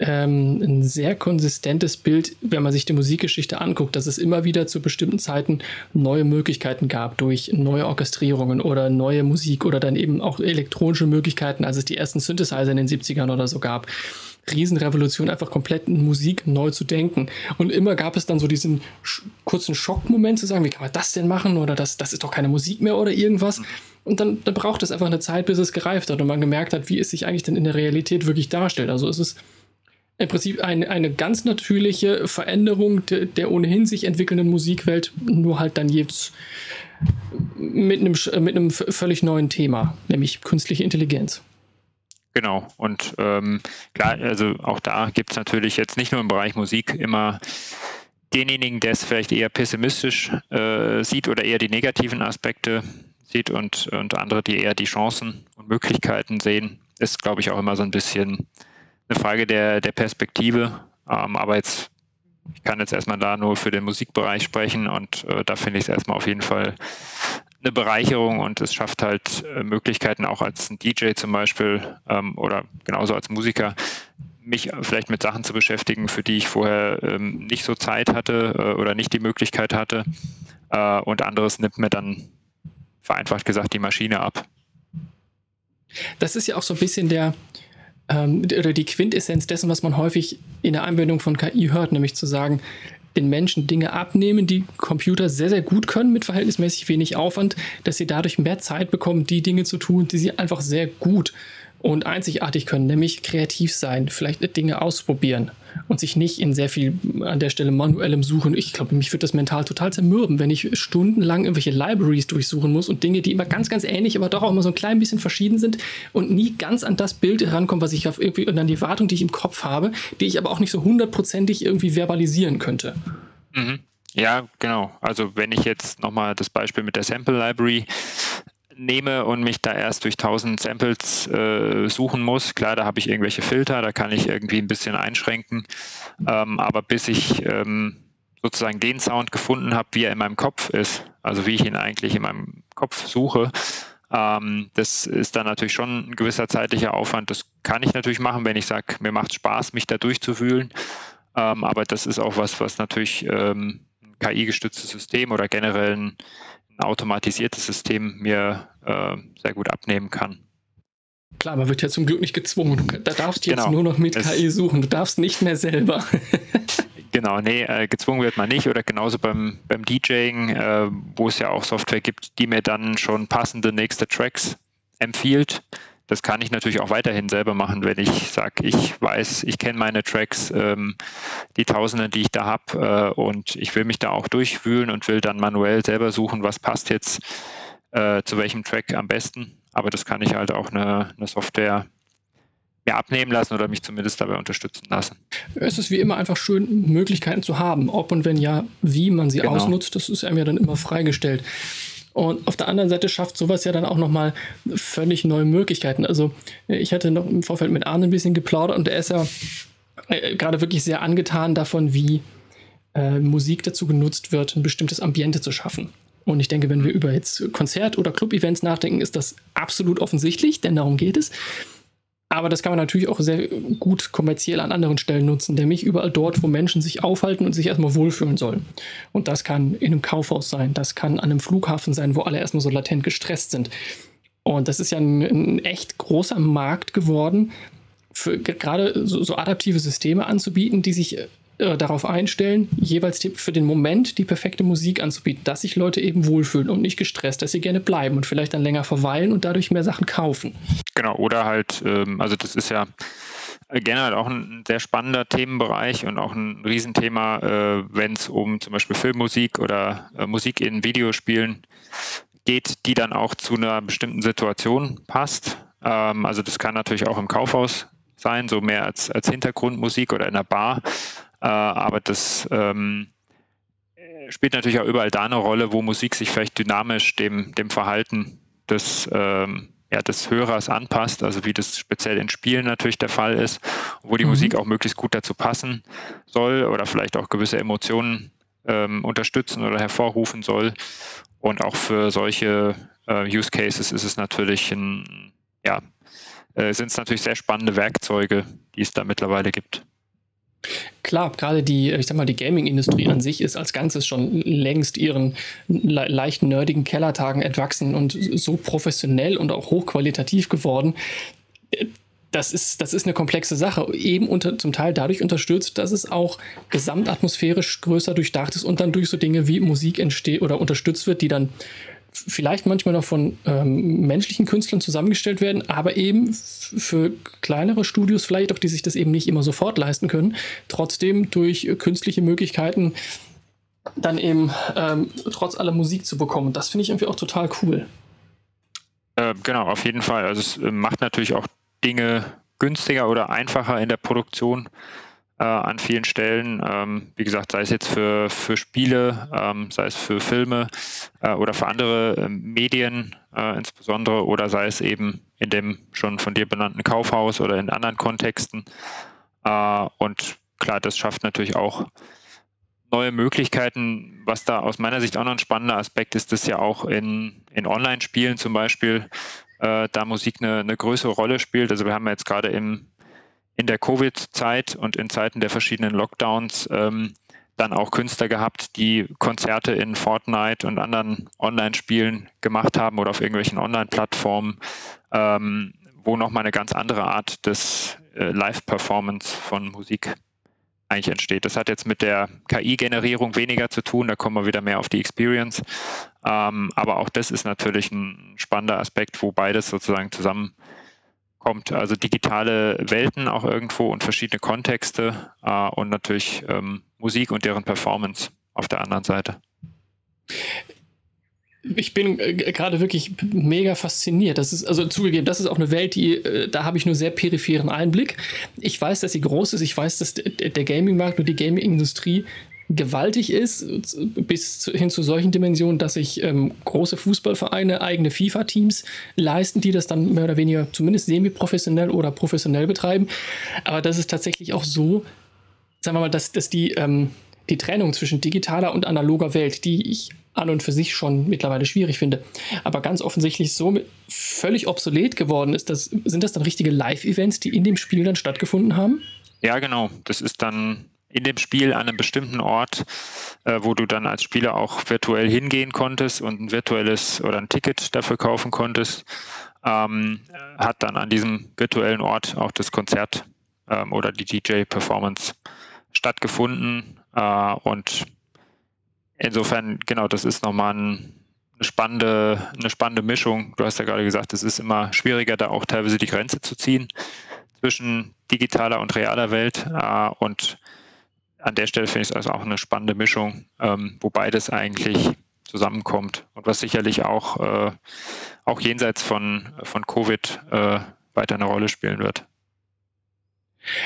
ähm, ein sehr konsistentes Bild, wenn man sich die Musikgeschichte anguckt, dass es immer wieder zu bestimmten Zeiten neue Möglichkeiten gab durch neue Orchestrierungen oder neue Musik oder dann eben auch elektronische Möglichkeiten, als es die ersten Synthesizer in den 70ern oder so gab. Riesenrevolution, einfach komplett Musik neu zu denken. Und immer gab es dann so diesen kurzen Schockmoment zu sagen, wie kann man das denn machen? Oder das, das ist doch keine Musik mehr oder irgendwas. Und dann, dann braucht es einfach eine Zeit, bis es gereift hat und man gemerkt hat, wie es sich eigentlich denn in der Realität wirklich darstellt. Also es ist im Prinzip eine, eine ganz natürliche Veränderung de, der ohnehin sich entwickelnden Musikwelt, nur halt dann jetzt mit einem, mit einem völlig neuen Thema, nämlich künstliche Intelligenz. Genau, und ähm, klar, also auch da gibt es natürlich jetzt nicht nur im Bereich Musik immer denjenigen, der es vielleicht eher pessimistisch äh, sieht oder eher die negativen Aspekte sieht und, und andere, die eher die Chancen und Möglichkeiten sehen, ist, glaube ich, auch immer so ein bisschen eine Frage der, der Perspektive. Ähm, aber jetzt ich kann jetzt erstmal da nur für den Musikbereich sprechen und äh, da finde ich es erstmal auf jeden Fall eine Bereicherung und es schafft halt äh, Möglichkeiten auch als ein DJ zum Beispiel ähm, oder genauso als Musiker, mich vielleicht mit Sachen zu beschäftigen, für die ich vorher ähm, nicht so Zeit hatte äh, oder nicht die Möglichkeit hatte. Äh, und anderes nimmt mir dann vereinfacht gesagt die Maschine ab. Das ist ja auch so ein bisschen der, ähm, oder die Quintessenz dessen, was man häufig in der Anwendung von KI hört, nämlich zu sagen, den Menschen Dinge abnehmen, die Computer sehr, sehr gut können mit verhältnismäßig wenig Aufwand, dass sie dadurch mehr Zeit bekommen, die Dinge zu tun, die sie einfach sehr gut und einzigartig können, nämlich kreativ sein, vielleicht Dinge ausprobieren und sich nicht in sehr viel an der Stelle manuellem Suchen. Ich glaube, mich würde das mental total zermürben, wenn ich stundenlang irgendwelche Libraries durchsuchen muss und Dinge, die immer ganz, ganz ähnlich, aber doch auch immer so ein klein bisschen verschieden sind und nie ganz an das Bild herankommen, was ich auf irgendwie und an die Wartung, die ich im Kopf habe, die ich aber auch nicht so hundertprozentig irgendwie verbalisieren könnte. Mhm. Ja, genau. Also wenn ich jetzt nochmal das Beispiel mit der Sample Library nehme und mich da erst durch 1000 Samples äh, suchen muss. Klar, da habe ich irgendwelche Filter, da kann ich irgendwie ein bisschen einschränken. Ähm, aber bis ich ähm, sozusagen den Sound gefunden habe, wie er in meinem Kopf ist, also wie ich ihn eigentlich in meinem Kopf suche, ähm, das ist dann natürlich schon ein gewisser zeitlicher Aufwand. Das kann ich natürlich machen, wenn ich sage, mir macht Spaß, mich da durchzuwühlen. Ähm, aber das ist auch was, was natürlich ähm, KI-gestütztes System oder generell ein automatisiertes System mir äh, sehr gut abnehmen kann. Klar, man wird ja zum Glück nicht gezwungen. Du da darfst jetzt genau. nur noch mit es KI suchen. Du darfst nicht mehr selber. genau, nee, äh, gezwungen wird man nicht. Oder genauso beim, beim DJing, äh, wo es ja auch Software gibt, die mir dann schon passende nächste Tracks empfiehlt das kann ich natürlich auch weiterhin selber machen, wenn ich sage, ich weiß, ich kenne meine Tracks, ähm, die Tausenden, die ich da habe äh, und ich will mich da auch durchwühlen und will dann manuell selber suchen, was passt jetzt äh, zu welchem Track am besten. Aber das kann ich halt auch eine, eine Software mir abnehmen lassen oder mich zumindest dabei unterstützen lassen. Es ist wie immer einfach schön, Möglichkeiten zu haben. Ob und wenn ja, wie man sie genau. ausnutzt, das ist einem ja dann immer freigestellt. Und auf der anderen Seite schafft sowas ja dann auch nochmal völlig neue Möglichkeiten. Also ich hatte noch im Vorfeld mit Arne ein bisschen geplaudert und er ist ja äh, gerade wirklich sehr angetan davon, wie äh, Musik dazu genutzt wird, ein bestimmtes Ambiente zu schaffen. Und ich denke, wenn wir über jetzt Konzert- oder Club-Events nachdenken, ist das absolut offensichtlich, denn darum geht es. Aber das kann man natürlich auch sehr gut kommerziell an anderen Stellen nutzen, nämlich überall dort, wo Menschen sich aufhalten und sich erstmal wohlfühlen sollen. Und das kann in einem Kaufhaus sein, das kann an einem Flughafen sein, wo alle erstmal so latent gestresst sind. Und das ist ja ein, ein echt großer Markt geworden, für gerade so, so adaptive Systeme anzubieten, die sich äh, darauf einstellen, jeweils die, für den Moment die perfekte Musik anzubieten, dass sich Leute eben wohlfühlen und nicht gestresst, dass sie gerne bleiben und vielleicht dann länger verweilen und dadurch mehr Sachen kaufen. Genau, oder halt, ähm, also das ist ja generell auch ein sehr spannender Themenbereich und auch ein Riesenthema, äh, wenn es um zum Beispiel Filmmusik oder äh, Musik in Videospielen geht, die dann auch zu einer bestimmten Situation passt. Ähm, also das kann natürlich auch im Kaufhaus sein, so mehr als, als Hintergrundmusik oder in einer Bar. Äh, aber das ähm, spielt natürlich auch überall da eine Rolle, wo Musik sich vielleicht dynamisch dem, dem Verhalten des, ähm, ja, des Hörers anpasst, also wie das speziell in Spielen natürlich der Fall ist, wo die mhm. Musik auch möglichst gut dazu passen soll oder vielleicht auch gewisse Emotionen ähm, unterstützen oder hervorrufen soll. Und auch für solche äh, Use Cases ist es natürlich ein, ja, äh, sind es natürlich sehr spannende Werkzeuge, die es da mittlerweile gibt. Klar, gerade die, ich sag mal, die Gaming-Industrie an sich ist als Ganzes schon längst ihren le leicht nerdigen Kellertagen entwachsen und so professionell und auch hochqualitativ geworden. Das ist, das ist eine komplexe Sache, eben unter, zum Teil dadurch unterstützt, dass es auch gesamtatmosphärisch größer durchdacht ist und dann durch so Dinge wie Musik entsteht oder unterstützt wird, die dann vielleicht manchmal noch von ähm, menschlichen Künstlern zusammengestellt werden, aber eben für kleinere Studios vielleicht auch, die sich das eben nicht immer sofort leisten können, trotzdem durch künstliche Möglichkeiten dann eben ähm, trotz aller Musik zu bekommen. Das finde ich irgendwie auch total cool. Äh, genau, auf jeden Fall. Also es äh, macht natürlich auch Dinge günstiger oder einfacher in der Produktion äh, an vielen Stellen. Ähm, wie gesagt, sei es jetzt für, für Spiele, ähm, sei es für Filme äh, oder für andere äh, Medien äh, insbesondere oder sei es eben in dem schon von dir benannten Kaufhaus oder in anderen Kontexten. Äh, und klar, das schafft natürlich auch neue Möglichkeiten. Was da aus meiner Sicht auch noch ein spannender Aspekt ist, dass ja auch in, in Online-Spielen zum Beispiel äh, da Musik eine, eine größere Rolle spielt. Also wir haben jetzt gerade im, in der Covid-Zeit und in Zeiten der verschiedenen Lockdowns ähm, dann auch Künstler gehabt, die Konzerte in Fortnite und anderen Online-Spielen gemacht haben oder auf irgendwelchen Online-Plattformen, ähm, wo nochmal eine ganz andere Art des äh, Live-Performance von Musik eigentlich entsteht. Das hat jetzt mit der KI-Generierung weniger zu tun, da kommen wir wieder mehr auf die Experience. Ähm, aber auch das ist natürlich ein spannender Aspekt, wo beides sozusagen zusammenkommt. Also digitale Welten auch irgendwo und verschiedene Kontexte äh, und natürlich ähm, Musik und deren Performance auf der anderen Seite. Ich bin äh, gerade wirklich mega fasziniert. Das ist, also zugegeben, das ist auch eine Welt, die, äh, da habe ich nur sehr peripheren Einblick. Ich weiß, dass sie groß ist. Ich weiß, dass der Gaming-Markt und die Gaming-Industrie gewaltig ist, bis hin zu solchen Dimensionen, dass sich ähm, große Fußballvereine eigene FIFA-Teams leisten, die das dann mehr oder weniger zumindest semi-professionell oder professionell betreiben. Aber das ist tatsächlich auch so, sagen wir mal, dass, dass die, ähm, die Trennung zwischen digitaler und analoger Welt, die ich an und für sich schon mittlerweile schwierig finde, aber ganz offensichtlich so völlig obsolet geworden ist. Das, sind das dann richtige Live-Events, die in dem Spiel dann stattgefunden haben? Ja, genau. Das ist dann in dem Spiel an einem bestimmten Ort, äh, wo du dann als Spieler auch virtuell hingehen konntest und ein virtuelles oder ein Ticket dafür kaufen konntest, ähm, hat dann an diesem virtuellen Ort auch das Konzert ähm, oder die DJ-Performance stattgefunden. Äh, und insofern, genau, das ist nochmal ein, eine spannende, eine spannende Mischung. Du hast ja gerade gesagt, es ist immer schwieriger, da auch teilweise die Grenze zu ziehen zwischen digitaler und realer Welt. Äh, und an der Stelle finde ich es also auch eine spannende Mischung, ähm, wo beides eigentlich zusammenkommt und was sicherlich auch, äh, auch jenseits von, von Covid äh, weiter eine Rolle spielen wird.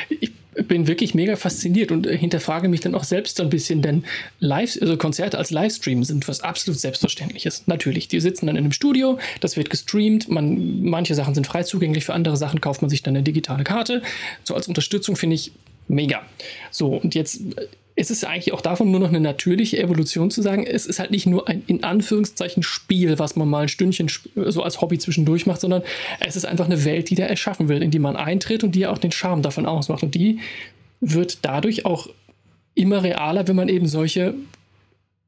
Ich bin wirklich mega fasziniert und hinterfrage mich dann auch selbst ein bisschen, denn Live, also Konzerte als Livestream sind was absolut Selbstverständliches. Natürlich, die sitzen dann in einem Studio, das wird gestreamt, man, manche Sachen sind frei zugänglich, für andere Sachen kauft man sich dann eine digitale Karte. So als Unterstützung finde ich mega. So, und jetzt es ist eigentlich auch davon nur noch eine natürliche Evolution zu sagen, es ist halt nicht nur ein in Anführungszeichen Spiel, was man mal ein Stündchen so als Hobby zwischendurch macht, sondern es ist einfach eine Welt, die da erschaffen wird, in die man eintritt und die ja auch den Charme davon ausmacht. Und die wird dadurch auch immer realer, wenn man eben solche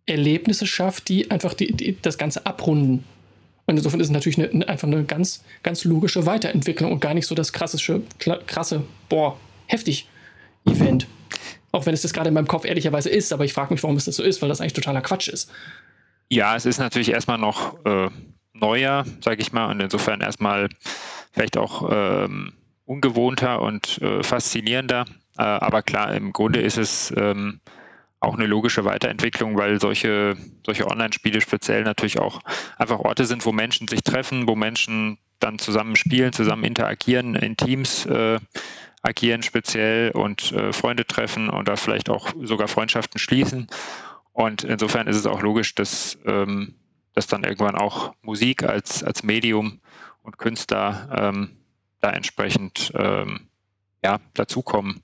Erlebnisse schafft, die einfach die, die, das Ganze abrunden. Und insofern ist es natürlich eine, einfach eine ganz, ganz logische Weiterentwicklung und gar nicht so das krassische, krasse, boah, heftig Event. Auch wenn es das gerade in meinem Kopf ehrlicherweise ist, aber ich frage mich, warum es das so ist, weil das eigentlich totaler Quatsch ist. Ja, es ist natürlich erstmal noch äh, neuer, sage ich mal, und insofern erstmal vielleicht auch ähm, ungewohnter und äh, faszinierender. Äh, aber klar, im Grunde ist es ähm, auch eine logische Weiterentwicklung, weil solche, solche Online-Spiele speziell natürlich auch einfach Orte sind, wo Menschen sich treffen, wo Menschen dann zusammen spielen, zusammen interagieren in Teams äh, agieren speziell und äh, Freunde treffen oder vielleicht auch sogar Freundschaften schließen. Und insofern ist es auch logisch, dass, ähm, dass dann irgendwann auch Musik als, als Medium und Künstler ähm, da entsprechend ähm, ja, dazukommen,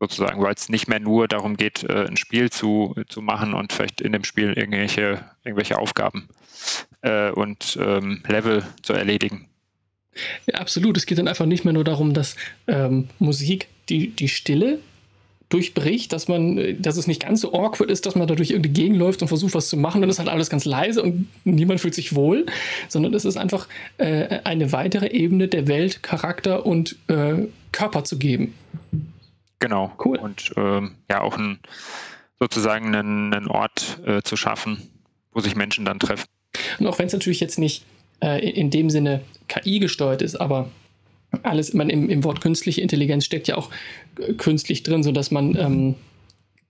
sozusagen, weil es nicht mehr nur darum geht, äh, ein Spiel zu, zu machen und vielleicht in dem Spiel irgendwelche, irgendwelche Aufgaben äh, und ähm, Level zu erledigen. Ja, absolut. Es geht dann einfach nicht mehr nur darum, dass ähm, Musik die, die Stille durchbricht, dass man, dass es nicht ganz so awkward ist, dass man dadurch irgendwie gegenläuft und versucht, was zu machen und es ist halt alles ganz leise und niemand fühlt sich wohl, sondern es ist einfach äh, eine weitere Ebene der Welt, Charakter und äh, Körper zu geben. Genau. Cool. Und ähm, ja, auch ein, sozusagen einen, einen Ort äh, zu schaffen, wo sich Menschen dann treffen. Und auch wenn es natürlich jetzt nicht äh, in dem Sinne KI gesteuert ist, aber alles, man im, im Wort künstliche Intelligenz steckt ja auch äh, künstlich drin, sodass man ähm,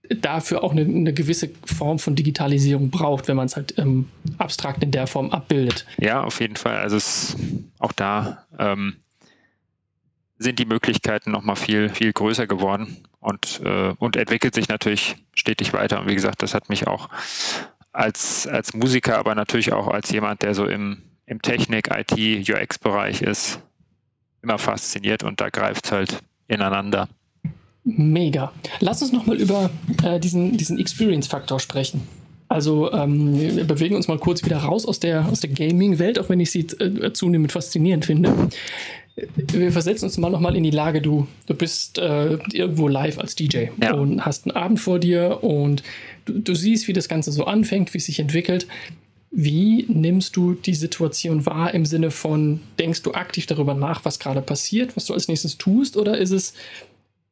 dafür auch eine, eine, gewisse Form von Digitalisierung braucht, wenn man es halt ähm, abstrakt in der Form abbildet. Ja, auf jeden Fall. Also es, auch da ähm, sind die Möglichkeiten nochmal viel, viel größer geworden und, äh, und entwickelt sich natürlich stetig weiter. Und wie gesagt, das hat mich auch als, als Musiker, aber natürlich auch als jemand, der so im, im Technik, IT, UX-Bereich ist, immer fasziniert und da greift es halt ineinander. Mega. Lass uns nochmal über äh, diesen, diesen Experience-Faktor sprechen. Also ähm, wir bewegen uns mal kurz wieder raus aus der, aus der Gaming-Welt, auch wenn ich sie äh, zunehmend faszinierend finde. Wir versetzen uns mal nochmal in die Lage, du, du bist äh, irgendwo live als DJ ja. und hast einen Abend vor dir und du, du siehst, wie das Ganze so anfängt, wie es sich entwickelt. Wie nimmst du die Situation wahr im Sinne von, denkst du aktiv darüber nach, was gerade passiert, was du als nächstes tust, oder ist es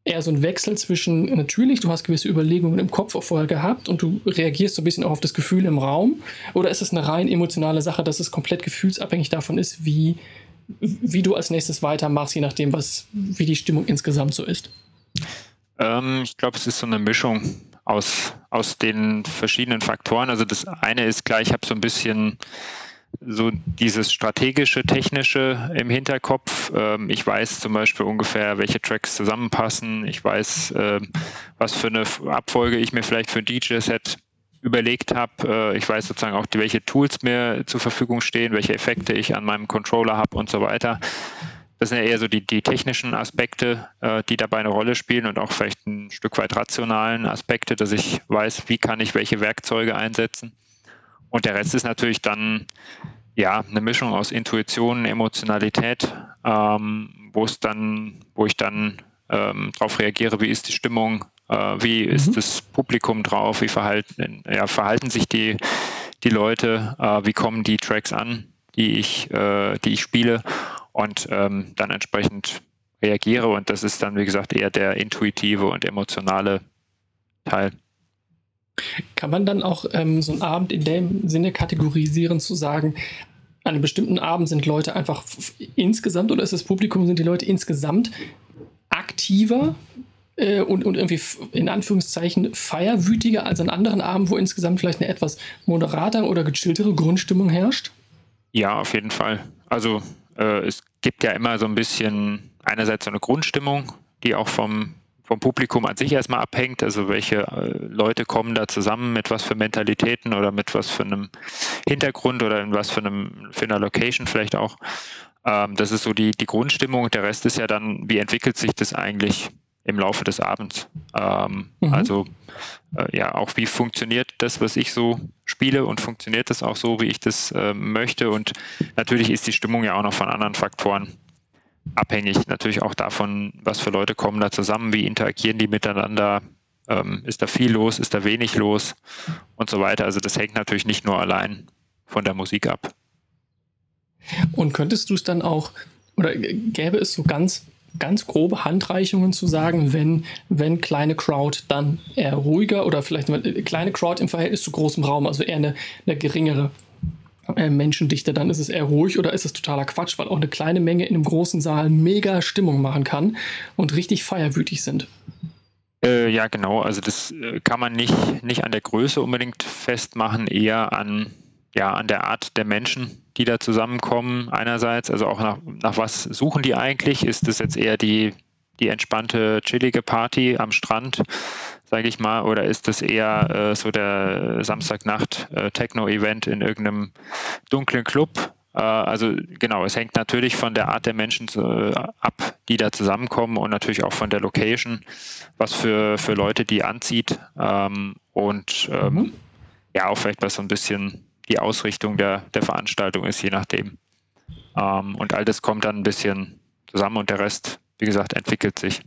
eher so ein Wechsel zwischen, natürlich, du hast gewisse Überlegungen im Kopf auch vorher gehabt und du reagierst so ein bisschen auch auf das Gefühl im Raum, oder ist es eine rein emotionale Sache, dass es komplett gefühlsabhängig davon ist, wie, wie du als nächstes weitermachst, je nachdem, was, wie die Stimmung insgesamt so ist? Ähm, ich glaube, es ist so eine Mischung aus, aus den verschiedenen Faktoren. Also das eine ist klar, ich habe so ein bisschen so dieses strategische, technische im Hinterkopf. Ähm, ich weiß zum Beispiel ungefähr, welche Tracks zusammenpassen. Ich weiß, ähm, was für eine Abfolge ich mir vielleicht für ein DJ-Set überlegt habe. Äh, ich weiß sozusagen auch, welche Tools mir zur Verfügung stehen, welche Effekte ich an meinem Controller habe und so weiter. Das sind ja eher so die, die technischen Aspekte, äh, die dabei eine Rolle spielen und auch vielleicht ein Stück weit rationalen Aspekte, dass ich weiß, wie kann ich welche Werkzeuge einsetzen. Und der Rest ist natürlich dann ja eine Mischung aus Intuition, Emotionalität, ähm, wo es dann, wo ich dann ähm, darauf reagiere, wie ist die Stimmung, äh, wie ist mhm. das Publikum drauf, wie verhalten, ja, verhalten sich die, die Leute, äh, wie kommen die Tracks an, die ich, äh, die ich spiele und ähm, dann entsprechend reagiere. Und das ist dann, wie gesagt, eher der intuitive und emotionale Teil. Kann man dann auch ähm, so einen Abend in dem Sinne kategorisieren, zu sagen, an einem bestimmten Abend sind Leute einfach insgesamt oder ist das Publikum, sind die Leute insgesamt aktiver äh, und, und irgendwie in Anführungszeichen feierwütiger als an anderen Abenden, wo insgesamt vielleicht eine etwas moderater oder gechilltere Grundstimmung herrscht? Ja, auf jeden Fall. Also äh, es gibt ja immer so ein bisschen einerseits so eine Grundstimmung, die auch vom, vom Publikum an sich erstmal abhängt. Also welche äh, Leute kommen da zusammen, mit was für Mentalitäten oder mit was für einem Hintergrund oder in was für einem für einer Location vielleicht auch. Ähm, das ist so die, die Grundstimmung. Der Rest ist ja dann, wie entwickelt sich das eigentlich im Laufe des Abends. Ähm, mhm. Also äh, ja, auch wie funktioniert das, was ich so spiele und funktioniert das auch so, wie ich das äh, möchte. Und natürlich ist die Stimmung ja auch noch von anderen Faktoren abhängig. Natürlich auch davon, was für Leute kommen da zusammen, wie interagieren die miteinander, ähm, ist da viel los, ist da wenig los und so weiter. Also das hängt natürlich nicht nur allein von der Musik ab. Und könntest du es dann auch, oder gäbe es so ganz ganz grobe Handreichungen zu sagen, wenn, wenn kleine Crowd, dann eher ruhiger oder vielleicht eine kleine Crowd im Verhältnis zu großem Raum, also eher eine, eine geringere äh, Menschendichte, dann ist es eher ruhig oder ist es totaler Quatsch, weil auch eine kleine Menge in einem großen Saal mega Stimmung machen kann und richtig feierwütig sind. Äh, ja, genau. Also das äh, kann man nicht, nicht an der Größe unbedingt festmachen, eher an ja, an der Art der Menschen, die da zusammenkommen. Einerseits, also auch nach, nach was suchen die eigentlich? Ist das jetzt eher die, die entspannte, chillige Party am Strand, sage ich mal, oder ist das eher äh, so der Samstagnacht äh, in irgendeinem dunklen Club? Äh, also genau, es hängt natürlich von der Art der Menschen zu, äh, ab, die da zusammenkommen und natürlich auch von der Location, was für, für Leute die anzieht ähm, und ähm, mhm. ja, auch vielleicht was so ein bisschen die Ausrichtung der, der Veranstaltung ist, je nachdem. Ähm, und all das kommt dann ein bisschen zusammen und der Rest, wie gesagt, entwickelt sich.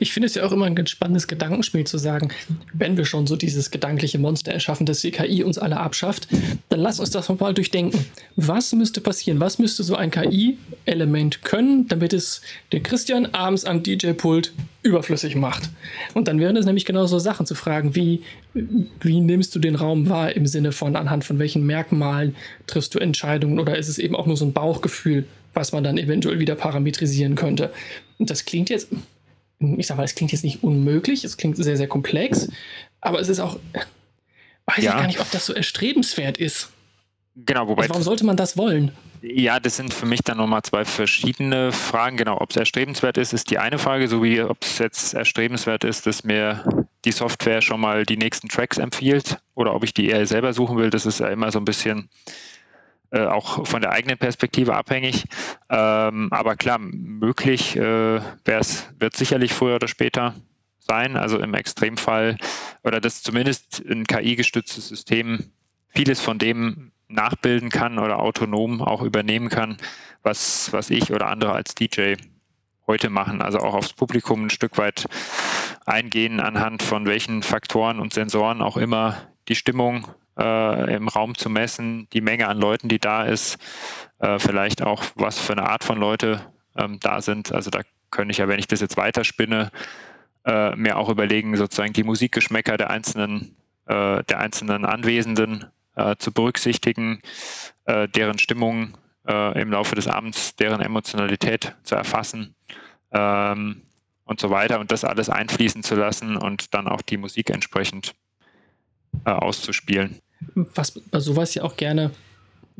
Ich finde es ja auch immer ein ganz spannendes Gedankenspiel zu sagen, wenn wir schon so dieses gedankliche Monster erschaffen, dass die KI uns alle abschafft, dann lass uns das mal durchdenken. Was müsste passieren? Was müsste so ein KI-Element können, damit es den Christian abends am DJ-Pult überflüssig macht? Und dann wären es nämlich genau so Sachen zu fragen, wie, wie nimmst du den Raum wahr im Sinne von, anhand von welchen Merkmalen triffst du Entscheidungen oder ist es eben auch nur so ein Bauchgefühl, was man dann eventuell wieder parametrisieren könnte? Und das klingt jetzt ich sag mal, es klingt jetzt nicht unmöglich, es klingt sehr, sehr komplex, aber es ist auch, weiß ja. ich gar nicht, ob das so erstrebenswert ist. Genau, wobei. Also warum sollte man das wollen? Ja, das sind für mich dann nochmal zwei verschiedene Fragen. Genau, ob es erstrebenswert ist, ist die eine Frage, so wie ob es jetzt erstrebenswert ist, dass mir die Software schon mal die nächsten Tracks empfiehlt oder ob ich die eher selber suchen will. Das ist ja immer so ein bisschen äh, auch von der eigenen Perspektive abhängig. Ähm, aber klar, möglich äh, wird sicherlich früher oder später sein. Also im Extremfall oder dass zumindest ein KI-gestütztes System vieles von dem nachbilden kann oder autonom auch übernehmen kann, was, was ich oder andere als DJ heute machen. Also auch aufs Publikum ein Stück weit eingehen, anhand von welchen Faktoren und Sensoren auch immer die Stimmung äh, im Raum zu messen, die Menge an Leuten, die da ist, äh, vielleicht auch, was für eine Art von Leute ähm, da sind. Also da könnte ich ja, wenn ich das jetzt weiterspinne, äh, mir auch überlegen, sozusagen die Musikgeschmäcker der einzelnen, äh, der einzelnen Anwesenden äh, zu berücksichtigen, äh, deren Stimmung im Laufe des Abends, deren Emotionalität zu erfassen. Ähm, und so weiter und das alles einfließen zu lassen und dann auch die Musik entsprechend äh, auszuspielen. Was bei sowas ja auch gerne,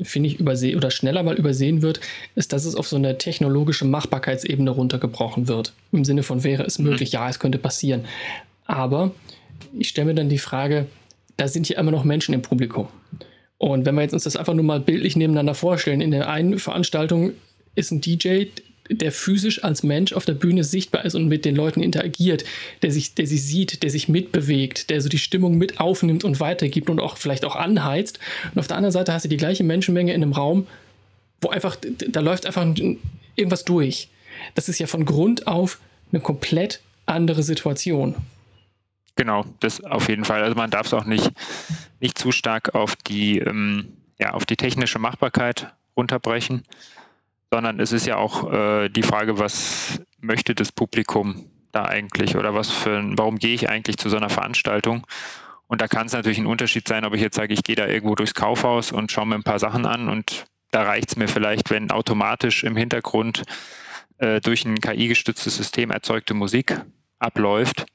finde ich, übersehen oder schneller mal übersehen wird, ist, dass es auf so eine technologische Machbarkeitsebene runtergebrochen wird. Im Sinne von wäre es möglich, mhm. ja, es könnte passieren. Aber ich stelle mir dann die Frage, da sind ja immer noch Menschen im Publikum. Und wenn wir jetzt uns das einfach nur mal bildlich nebeneinander vorstellen, in der einen Veranstaltung ist ein DJ, der physisch als Mensch auf der Bühne sichtbar ist und mit den Leuten interagiert, der sich, der sie sieht, der sich mitbewegt, der so die Stimmung mit aufnimmt und weitergibt und auch vielleicht auch anheizt. Und auf der anderen Seite hast du die gleiche Menschenmenge in einem Raum, wo einfach, da läuft einfach irgendwas durch. Das ist ja von Grund auf eine komplett andere Situation. Genau, das auf jeden Fall. Also man darf es auch nicht, nicht zu stark auf die, ähm, ja, auf die technische Machbarkeit runterbrechen sondern es ist ja auch äh, die Frage, was möchte das Publikum da eigentlich oder was für warum gehe ich eigentlich zu so einer Veranstaltung? Und da kann es natürlich ein Unterschied sein, ob ich jetzt sage, ich gehe da irgendwo durchs Kaufhaus und schaue mir ein paar Sachen an und da reicht es mir vielleicht, wenn automatisch im Hintergrund äh, durch ein KI-gestütztes System erzeugte Musik abläuft.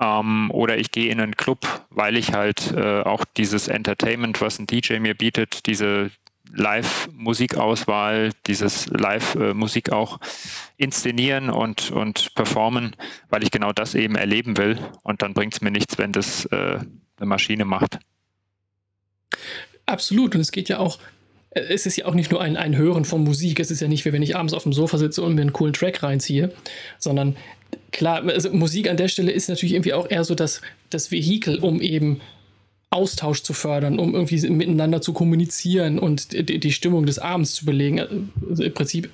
Ähm, oder ich gehe in einen Club, weil ich halt äh, auch dieses Entertainment, was ein DJ mir bietet, diese, Live-Musikauswahl, dieses Live-Musik auch inszenieren und, und performen, weil ich genau das eben erleben will. Und dann bringt es mir nichts, wenn das äh, eine Maschine macht. Absolut. Und es geht ja auch, es ist ja auch nicht nur ein, ein Hören von Musik. Es ist ja nicht wie wenn ich abends auf dem Sofa sitze und mir einen coolen Track reinziehe, sondern klar, also Musik an der Stelle ist natürlich irgendwie auch eher so das, das Vehikel, um eben Austausch zu fördern, um irgendwie miteinander zu kommunizieren und die, die Stimmung des Abends zu belegen. Also im Prinzip,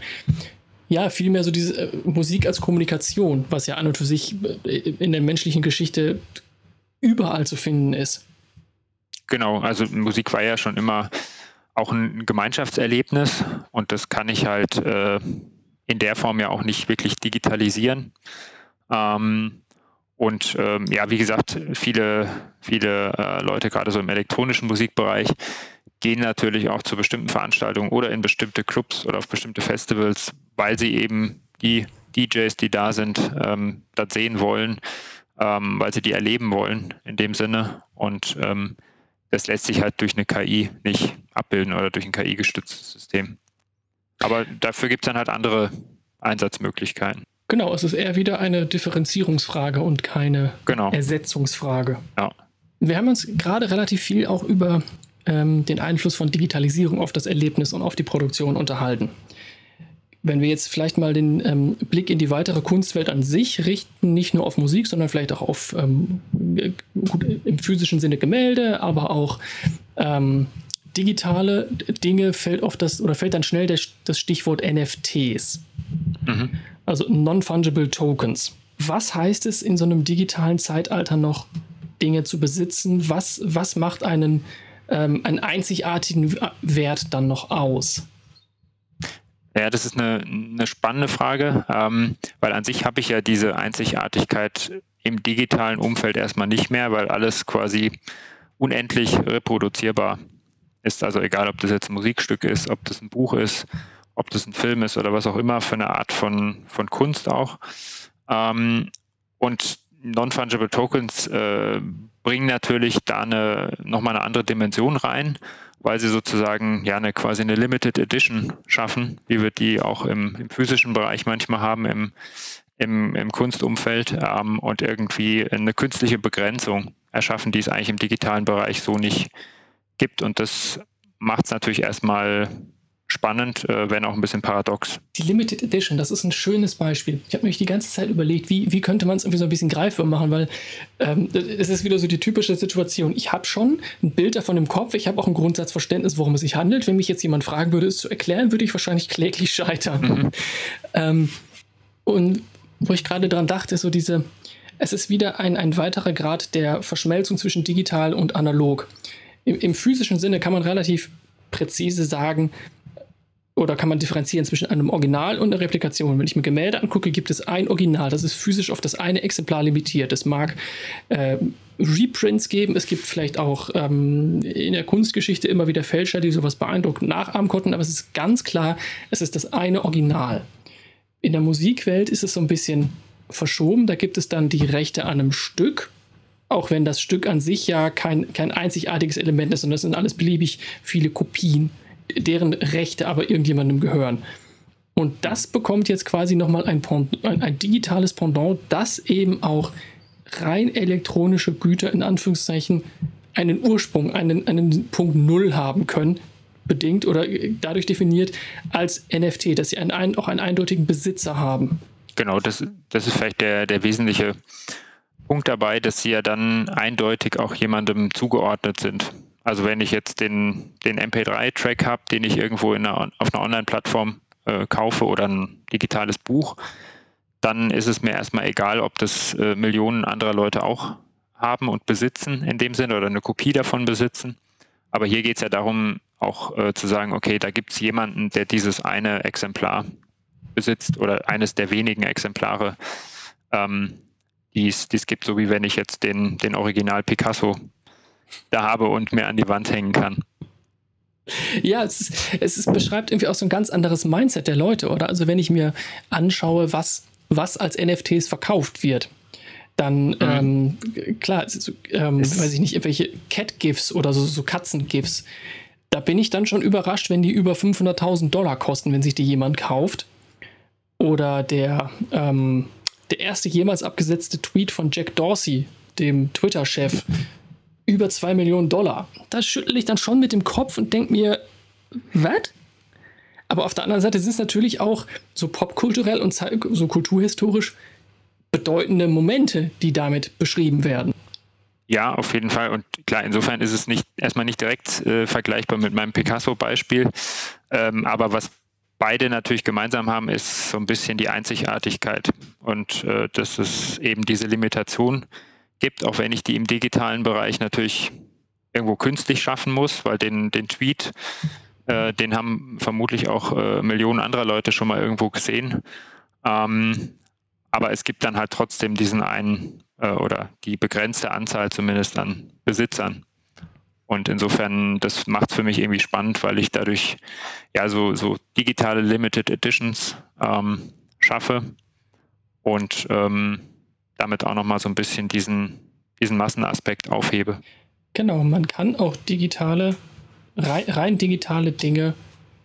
ja, vielmehr so diese äh, Musik als Kommunikation, was ja an und für sich äh, in der menschlichen Geschichte überall zu finden ist. Genau, also Musik war ja schon immer auch ein Gemeinschaftserlebnis und das kann ich halt äh, in der Form ja auch nicht wirklich digitalisieren. Ähm, und ähm, ja, wie gesagt, viele, viele äh, Leute, gerade so im elektronischen Musikbereich, gehen natürlich auch zu bestimmten Veranstaltungen oder in bestimmte Clubs oder auf bestimmte Festivals, weil sie eben die DJs, die da sind, ähm, das sehen wollen, ähm, weil sie die erleben wollen in dem Sinne. Und ähm, das lässt sich halt durch eine KI nicht abbilden oder durch ein KI-gestütztes System. Aber dafür gibt es dann halt andere Einsatzmöglichkeiten. Genau, es ist eher wieder eine Differenzierungsfrage und keine genau. Ersetzungsfrage. Ja. Wir haben uns gerade relativ viel auch über ähm, den Einfluss von Digitalisierung auf das Erlebnis und auf die Produktion unterhalten. Wenn wir jetzt vielleicht mal den ähm, Blick in die weitere Kunstwelt an sich richten, nicht nur auf Musik, sondern vielleicht auch auf ähm, gut, im physischen Sinne Gemälde, aber auch ähm, digitale Dinge, fällt oft das oder fällt dann schnell das, das Stichwort NFTs. Mhm also Non-Fungible Tokens. Was heißt es in so einem digitalen Zeitalter noch, Dinge zu besitzen? Was, was macht einen, ähm, einen einzigartigen Wert dann noch aus? Ja, das ist eine, eine spannende Frage, ähm, weil an sich habe ich ja diese Einzigartigkeit im digitalen Umfeld erstmal nicht mehr, weil alles quasi unendlich reproduzierbar ist. Also egal, ob das jetzt ein Musikstück ist, ob das ein Buch ist, ob das ein Film ist oder was auch immer für eine Art von, von Kunst auch. Ähm, und Non-Fungible Tokens äh, bringen natürlich da eine, nochmal eine andere Dimension rein, weil sie sozusagen ja eine quasi eine Limited Edition schaffen, wie wir die auch im, im physischen Bereich manchmal haben, im, im, im Kunstumfeld ähm, und irgendwie eine künstliche Begrenzung erschaffen, die es eigentlich im digitalen Bereich so nicht gibt. Und das macht es natürlich erstmal spannend, äh, wenn auch ein bisschen paradox. Die Limited Edition, das ist ein schönes Beispiel. Ich habe mich die ganze Zeit überlegt, wie, wie könnte man es irgendwie so ein bisschen greifbar machen, weil ähm, es ist wieder so die typische Situation. Ich habe schon ein Bild davon im Kopf, ich habe auch ein Grundsatzverständnis, worum es sich handelt. Wenn mich jetzt jemand fragen würde, es zu erklären, würde ich wahrscheinlich kläglich scheitern. Mhm. ähm, und wo ich gerade dran dachte, ist so diese, es ist wieder ein, ein weiterer Grad der Verschmelzung zwischen digital und analog. Im, Im physischen Sinne kann man relativ präzise sagen, oder kann man differenzieren zwischen einem Original und einer Replikation. Wenn ich mir Gemälde angucke, gibt es ein Original, das ist physisch auf das eine Exemplar limitiert. Es mag äh, Reprints geben, es gibt vielleicht auch ähm, in der Kunstgeschichte immer wieder Fälscher, die sowas beeindruckend nachahmen konnten, aber es ist ganz klar, es ist das eine Original. In der Musikwelt ist es so ein bisschen verschoben, da gibt es dann die Rechte an einem Stück auch wenn das Stück an sich ja kein, kein einzigartiges Element ist, sondern es sind alles beliebig viele Kopien deren Rechte aber irgendjemandem gehören. Und das bekommt jetzt quasi nochmal ein, ein, ein digitales Pendant, das eben auch rein elektronische Güter in Anführungszeichen einen Ursprung, einen, einen Punkt Null haben können, bedingt oder dadurch definiert als NFT, dass sie einen, auch einen eindeutigen Besitzer haben. Genau, das, das ist vielleicht der, der wesentliche Punkt dabei, dass sie ja dann eindeutig auch jemandem zugeordnet sind. Also wenn ich jetzt den, den MP3-Track habe, den ich irgendwo in einer, auf einer Online-Plattform äh, kaufe oder ein digitales Buch, dann ist es mir erstmal egal, ob das äh, Millionen anderer Leute auch haben und besitzen in dem Sinne oder eine Kopie davon besitzen. Aber hier geht es ja darum, auch äh, zu sagen, okay, da gibt es jemanden, der dieses eine Exemplar besitzt oder eines der wenigen Exemplare, ähm, die es gibt, so wie wenn ich jetzt den, den Original Picasso da habe und mir an die Wand hängen kann. Ja, es, ist, es ist, beschreibt irgendwie auch so ein ganz anderes Mindset der Leute, oder? Also wenn ich mir anschaue, was, was als NFTs verkauft wird, dann, mhm. ähm, klar, ähm, weiß ich nicht, irgendwelche Cat-GIFs oder so, so Katzen-GIFs, da bin ich dann schon überrascht, wenn die über 500.000 Dollar kosten, wenn sich die jemand kauft. Oder der, ähm, der erste jemals abgesetzte Tweet von Jack Dorsey, dem Twitter-Chef, über 2 Millionen Dollar. Da schüttle ich dann schon mit dem Kopf und denke mir, was? Aber auf der anderen Seite sind es natürlich auch so popkulturell und so kulturhistorisch bedeutende Momente, die damit beschrieben werden. Ja, auf jeden Fall. Und klar, insofern ist es nicht erstmal nicht direkt äh, vergleichbar mit meinem Picasso-Beispiel. Ähm, aber was beide natürlich gemeinsam haben, ist so ein bisschen die Einzigartigkeit. Und äh, das ist eben diese Limitation, gibt, auch wenn ich die im digitalen Bereich natürlich irgendwo künstlich schaffen muss, weil den, den Tweet, äh, den haben vermutlich auch äh, Millionen anderer Leute schon mal irgendwo gesehen. Ähm, aber es gibt dann halt trotzdem diesen einen äh, oder die begrenzte Anzahl zumindest an Besitzern. Und insofern, das macht es für mich irgendwie spannend, weil ich dadurch ja so, so digitale Limited Editions ähm, schaffe und ähm, damit auch nochmal so ein bisschen diesen, diesen Massenaspekt aufhebe. Genau, man kann auch digitale, rein, rein digitale Dinge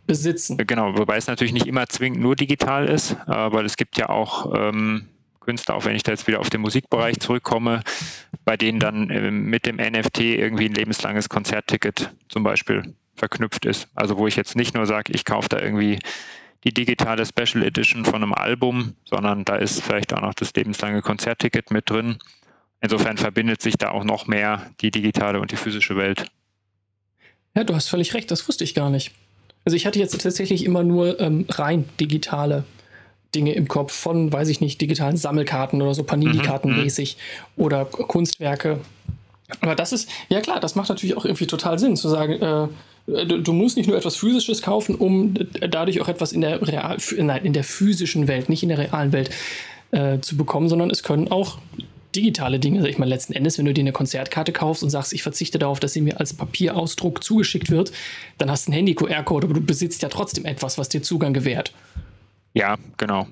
besitzen. Genau, wobei es natürlich nicht immer zwingend nur digital ist, aber es gibt ja auch ähm, Künstler, auch wenn ich da jetzt wieder auf den Musikbereich zurückkomme, bei denen dann äh, mit dem NFT irgendwie ein lebenslanges Konzertticket zum Beispiel verknüpft ist. Also wo ich jetzt nicht nur sage, ich kaufe da irgendwie die digitale Special Edition von einem Album, sondern da ist vielleicht auch noch das lebenslange Konzertticket mit drin. Insofern verbindet sich da auch noch mehr die digitale und die physische Welt. Ja, du hast völlig recht, das wusste ich gar nicht. Also ich hatte jetzt tatsächlich immer nur ähm, rein digitale Dinge im Kopf von, weiß ich nicht, digitalen Sammelkarten oder so Panini-Karten mhm, mhm. mäßig oder Kunstwerke. Aber das ist, ja klar, das macht natürlich auch irgendwie total Sinn zu sagen, äh, äh, du, du, musst nicht nur etwas Physisches kaufen, um dadurch auch etwas in der, real, nein, in der physischen Welt, nicht in der realen Welt äh, zu bekommen, sondern es können auch digitale Dinge, sag ich mal, letzten Endes, wenn du dir eine Konzertkarte kaufst und sagst, ich verzichte darauf, dass sie mir als Papierausdruck zugeschickt wird, dann hast du einen Handy-QR-Code, aber du besitzt ja trotzdem etwas, was dir Zugang gewährt. Ja, genau.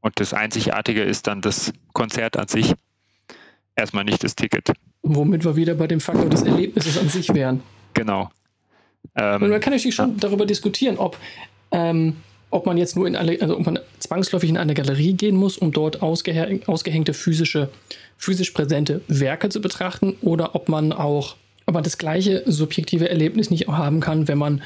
Und das Einzigartige ist dann das Konzert an sich. Erstmal nicht das Ticket. Womit wir wieder bei dem Faktor des Erlebnisses an sich wären. Genau. Ähm, und man kann natürlich schon ja. darüber diskutieren, ob, ähm, ob man jetzt nur in alle, also ob man zwangsläufig in eine Galerie gehen muss, um dort ausgehängte physische, physisch präsente Werke zu betrachten, oder ob man auch aber das gleiche subjektive Erlebnis nicht auch haben kann, wenn man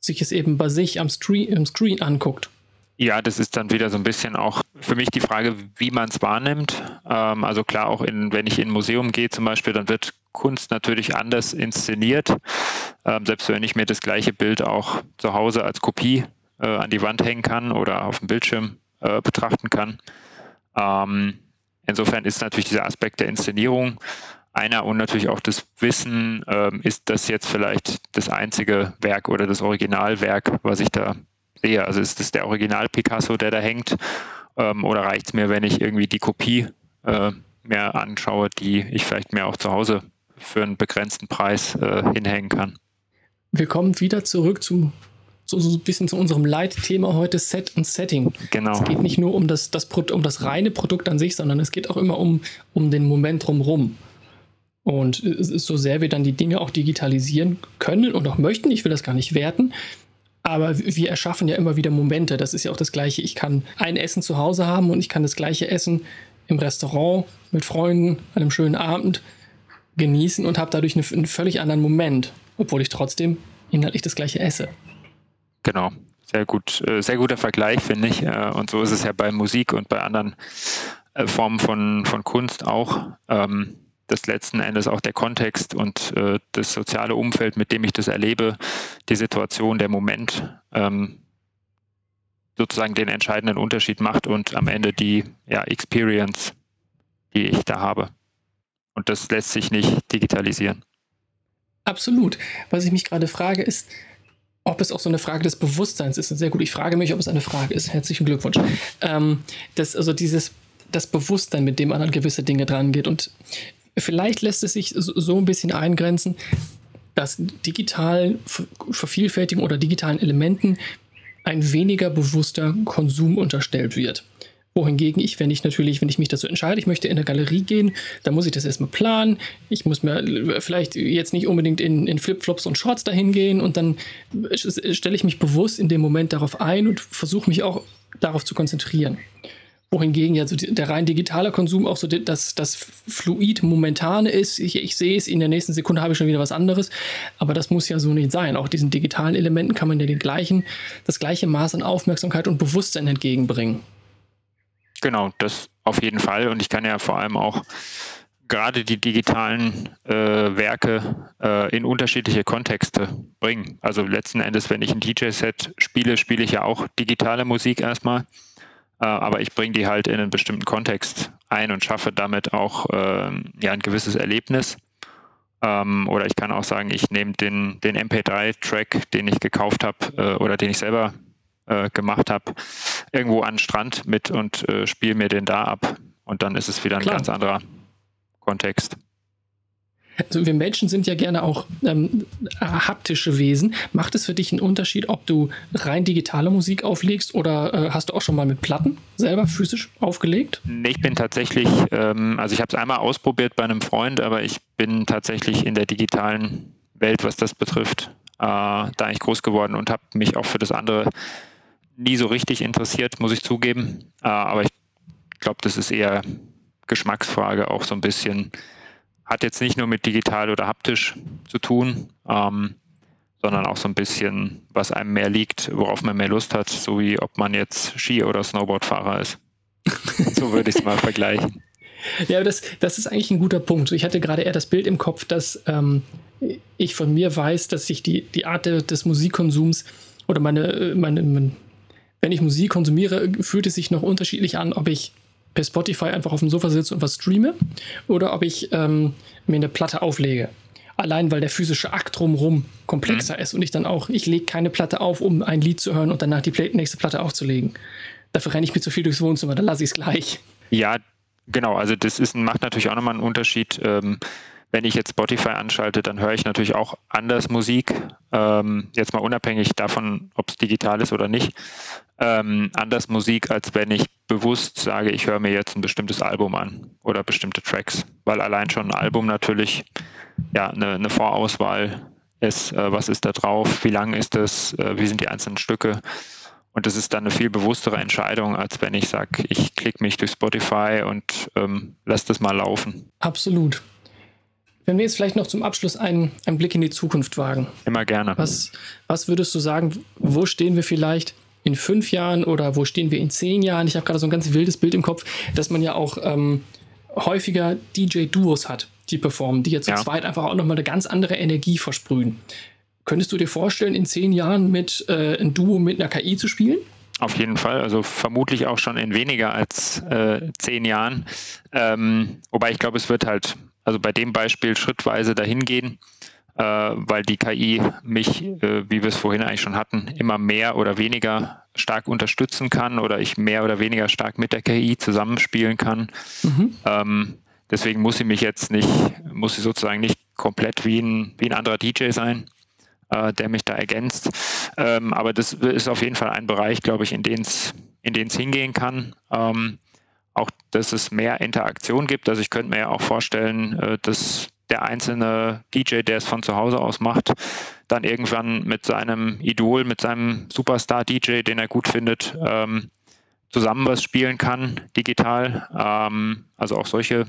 sich es eben bei sich am Screen, am Screen anguckt. Ja, das ist dann wieder so ein bisschen auch für mich die Frage, wie man es wahrnimmt. Ähm, also klar, auch in, wenn ich in ein Museum gehe zum Beispiel, dann wird Kunst natürlich anders inszeniert. Ähm, selbst wenn ich mir das gleiche Bild auch zu Hause als Kopie äh, an die Wand hängen kann oder auf dem Bildschirm äh, betrachten kann. Ähm, insofern ist natürlich dieser Aspekt der Inszenierung einer und natürlich auch das Wissen, ähm, ist das jetzt vielleicht das einzige Werk oder das Originalwerk, was ich da sehe. Also ist das der Original Picasso, der da hängt? Ähm, oder reicht es mir, wenn ich irgendwie die Kopie äh, mir anschaue, die ich vielleicht mir auch zu Hause für einen begrenzten Preis äh, hinhängen kann? Wir kommen wieder zurück zum so, so ein bisschen zu unserem Leitthema heute Set und Setting. Genau. Es geht nicht nur um das, das, um das reine Produkt an sich, sondern es geht auch immer um, um den Moment drumherum. Und so sehr wir dann die Dinge auch digitalisieren können und auch möchten, ich will das gar nicht werten, aber wir erschaffen ja immer wieder Momente. Das ist ja auch das Gleiche. Ich kann ein Essen zu Hause haben und ich kann das gleiche Essen im Restaurant mit Freunden, einem schönen Abend genießen und habe dadurch einen, völlig anderen Moment, obwohl ich trotzdem inhaltlich das gleiche esse. Genau, sehr gut, äh, sehr guter Vergleich, finde ich. Äh, und so ist es ja bei Musik und bei anderen äh, Formen von, von Kunst auch. Ähm, dass letzten Endes auch der Kontext und das soziale Umfeld, mit dem ich das erlebe, die Situation, der Moment ähm, sozusagen den entscheidenden Unterschied macht und am Ende die ja, Experience, die ich da habe. Und das lässt sich nicht digitalisieren. Absolut. Was ich mich gerade frage, ist, ob es auch so eine Frage des Bewusstseins ist. Sehr gut. Ich frage mich, ob es eine Frage ist. Herzlichen Glückwunsch. Ähm, das, also dieses das Bewusstsein, mit dem man an gewisse Dinge dran geht. Und Vielleicht lässt es sich so ein bisschen eingrenzen, dass digitalen Vervielfältigen oder digitalen Elementen ein weniger bewusster Konsum unterstellt wird. Wohingegen ich, wenn ich natürlich, wenn ich mich dazu entscheide, ich möchte in eine Galerie gehen, dann muss ich das erstmal planen. Ich muss mir vielleicht jetzt nicht unbedingt in, in Flipflops und Shorts dahin gehen und dann stelle ich mich bewusst in dem Moment darauf ein und versuche mich auch darauf zu konzentrieren wohingegen ja so der rein digitale Konsum auch so das, das fluid momentane ist. Ich, ich sehe es, in der nächsten Sekunde habe ich schon wieder was anderes. Aber das muss ja so nicht sein. Auch diesen digitalen Elementen kann man ja den gleichen, das gleiche Maß an Aufmerksamkeit und Bewusstsein entgegenbringen. Genau, das auf jeden Fall. Und ich kann ja vor allem auch gerade die digitalen äh, Werke äh, in unterschiedliche Kontexte bringen. Also letzten Endes, wenn ich ein DJ-Set spiele, spiele ich ja auch digitale Musik erstmal. Äh, aber ich bringe die halt in einen bestimmten Kontext ein und schaffe damit auch ähm, ja, ein gewisses Erlebnis. Ähm, oder ich kann auch sagen, ich nehme den, den MP3-Track, den ich gekauft habe äh, oder den ich selber äh, gemacht habe, irgendwo an den Strand mit und spiele mir den da ab. Und dann ist es wieder ein Klar. ganz anderer Kontext. Also wir Menschen sind ja gerne auch ähm, haptische Wesen. Macht es für dich einen Unterschied, ob du rein digitale Musik auflegst oder äh, hast du auch schon mal mit Platten selber physisch aufgelegt? Nee, ich bin tatsächlich, ähm, also ich habe es einmal ausprobiert bei einem Freund, aber ich bin tatsächlich in der digitalen Welt, was das betrifft, äh, da eigentlich groß geworden und habe mich auch für das andere nie so richtig interessiert, muss ich zugeben. Äh, aber ich glaube, das ist eher Geschmacksfrage, auch so ein bisschen hat jetzt nicht nur mit digital oder haptisch zu tun, ähm, sondern auch so ein bisschen, was einem mehr liegt, worauf man mehr Lust hat, so wie ob man jetzt Ski- oder Snowboardfahrer ist. so würde ich es mal vergleichen. Ja, das, das ist eigentlich ein guter Punkt. Ich hatte gerade eher das Bild im Kopf, dass ähm, ich von mir weiß, dass sich die, die Art des Musikkonsums oder meine, meine, meine, wenn ich Musik konsumiere, fühlt es sich noch unterschiedlich an, ob ich per Spotify einfach auf dem Sofa sitze und was streame oder ob ich ähm, mir eine Platte auflege. Allein weil der physische Akt drumherum komplexer mhm. ist und ich dann auch, ich lege keine Platte auf, um ein Lied zu hören und danach die nächste Platte aufzulegen. Dafür renne ich mir zu viel durchs Wohnzimmer, dann lasse ich es gleich. Ja, genau. Also das ist, macht natürlich auch nochmal einen Unterschied. Ähm, wenn ich jetzt Spotify anschalte, dann höre ich natürlich auch anders Musik. Ähm, jetzt mal unabhängig davon, ob es digital ist oder nicht. Ähm, anders Musik, als wenn ich bewusst sage, ich höre mir jetzt ein bestimmtes Album an oder bestimmte Tracks. Weil allein schon ein Album natürlich ja eine, eine Vorauswahl ist. Äh, was ist da drauf? Wie lang ist das? Äh, wie sind die einzelnen Stücke? Und das ist dann eine viel bewusstere Entscheidung, als wenn ich sage, ich klicke mich durch Spotify und ähm, lasse das mal laufen. Absolut. Wenn wir jetzt vielleicht noch zum Abschluss einen, einen Blick in die Zukunft wagen. Immer gerne. Was, was würdest du sagen, wo stehen wir vielleicht in fünf Jahren oder wo stehen wir in zehn Jahren? Ich habe gerade so ein ganz wildes Bild im Kopf, dass man ja auch ähm, häufiger DJ-Duos hat, die performen, die jetzt zu ja. zweit einfach auch nochmal eine ganz andere Energie versprühen. Könntest du dir vorstellen, in zehn Jahren mit äh, ein Duo mit einer KI zu spielen? Auf jeden Fall, also vermutlich auch schon in weniger als äh, zehn Jahren. Ähm, wobei ich glaube, es wird halt also bei dem Beispiel schrittweise dahin gehen, äh, weil die KI mich, äh, wie wir es vorhin eigentlich schon hatten, immer mehr oder weniger stark unterstützen kann oder ich mehr oder weniger stark mit der KI zusammenspielen kann. Mhm. Ähm, deswegen muss sie mich jetzt nicht, muss sie sozusagen nicht komplett wie ein, wie ein anderer DJ sein, äh, der mich da ergänzt. Ähm, aber das ist auf jeden Fall ein Bereich, glaube ich, in den es in hingehen kann. Ähm, auch, dass es mehr Interaktion gibt. Also ich könnte mir ja auch vorstellen, äh, dass der einzelne DJ, der es von zu Hause aus macht, dann irgendwann mit seinem Idol, mit seinem Superstar-DJ, den er gut findet, ähm, zusammen was spielen kann, digital. Ähm, also auch solche,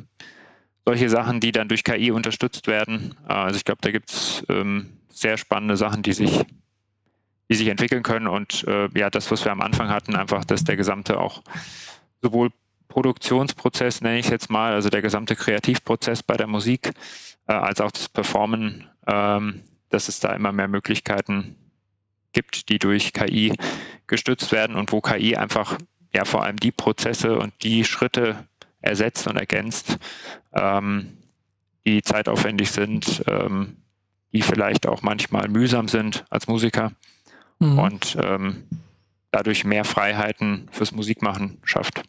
solche Sachen, die dann durch KI unterstützt werden. Äh, also ich glaube, da gibt es ähm, sehr spannende Sachen, die sich, die sich entwickeln können. Und äh, ja, das, was wir am Anfang hatten, einfach, dass der gesamte auch sowohl Produktionsprozess, nenne ich jetzt mal, also der gesamte Kreativprozess bei der Musik, äh, als auch das Performen, ähm, dass es da immer mehr Möglichkeiten gibt, die durch KI gestützt werden und wo KI einfach ja vor allem die Prozesse und die Schritte ersetzt und ergänzt, ähm, die zeitaufwendig sind, ähm, die vielleicht auch manchmal mühsam sind als Musiker mhm. und ähm, dadurch mehr Freiheiten fürs Musikmachen schafft.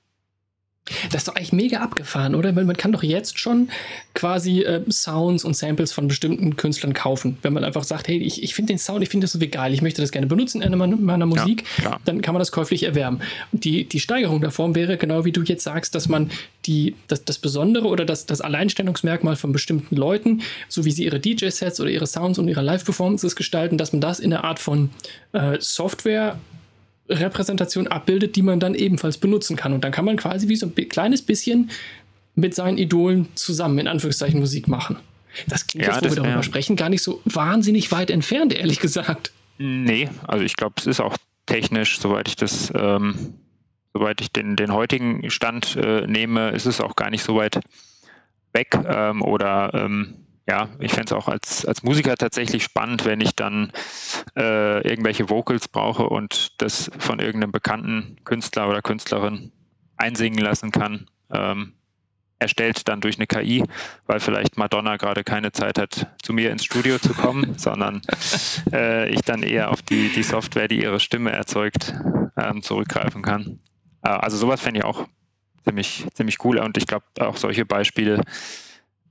Das ist doch eigentlich mega abgefahren, oder? Weil man kann doch jetzt schon quasi äh, Sounds und Samples von bestimmten Künstlern kaufen. Wenn man einfach sagt, hey, ich, ich finde den Sound, ich finde das so geil, ich möchte das gerne benutzen in meiner, meiner Musik, ja, dann kann man das käuflich erwerben. Die, die Steigerung der Form wäre genau wie du jetzt sagst, dass man die, das, das Besondere oder das, das Alleinstellungsmerkmal von bestimmten Leuten, so wie sie ihre DJ-Sets oder ihre Sounds und ihre Live-Performances gestalten, dass man das in einer Art von äh, Software Repräsentation abbildet, die man dann ebenfalls benutzen kann. Und dann kann man quasi wie so ein kleines bisschen mit seinen Idolen zusammen in Anführungszeichen Musik machen. Das klingt ja, jetzt, wo das, wir darüber ja. sprechen, gar nicht so wahnsinnig weit entfernt, ehrlich gesagt. Nee, also ich glaube, es ist auch technisch, soweit ich das, ähm, soweit ich den, den heutigen Stand äh, nehme, ist es auch gar nicht so weit weg ähm, oder ähm, ja, ich fände es auch als, als Musiker tatsächlich spannend, wenn ich dann äh, irgendwelche Vocals brauche und das von irgendeinem bekannten Künstler oder Künstlerin einsingen lassen kann. Ähm, erstellt dann durch eine KI, weil vielleicht Madonna gerade keine Zeit hat, zu mir ins Studio zu kommen, sondern äh, ich dann eher auf die, die Software, die ihre Stimme erzeugt, ähm, zurückgreifen kann. Äh, also sowas fände ich auch ziemlich, ziemlich cool und ich glaube auch solche Beispiele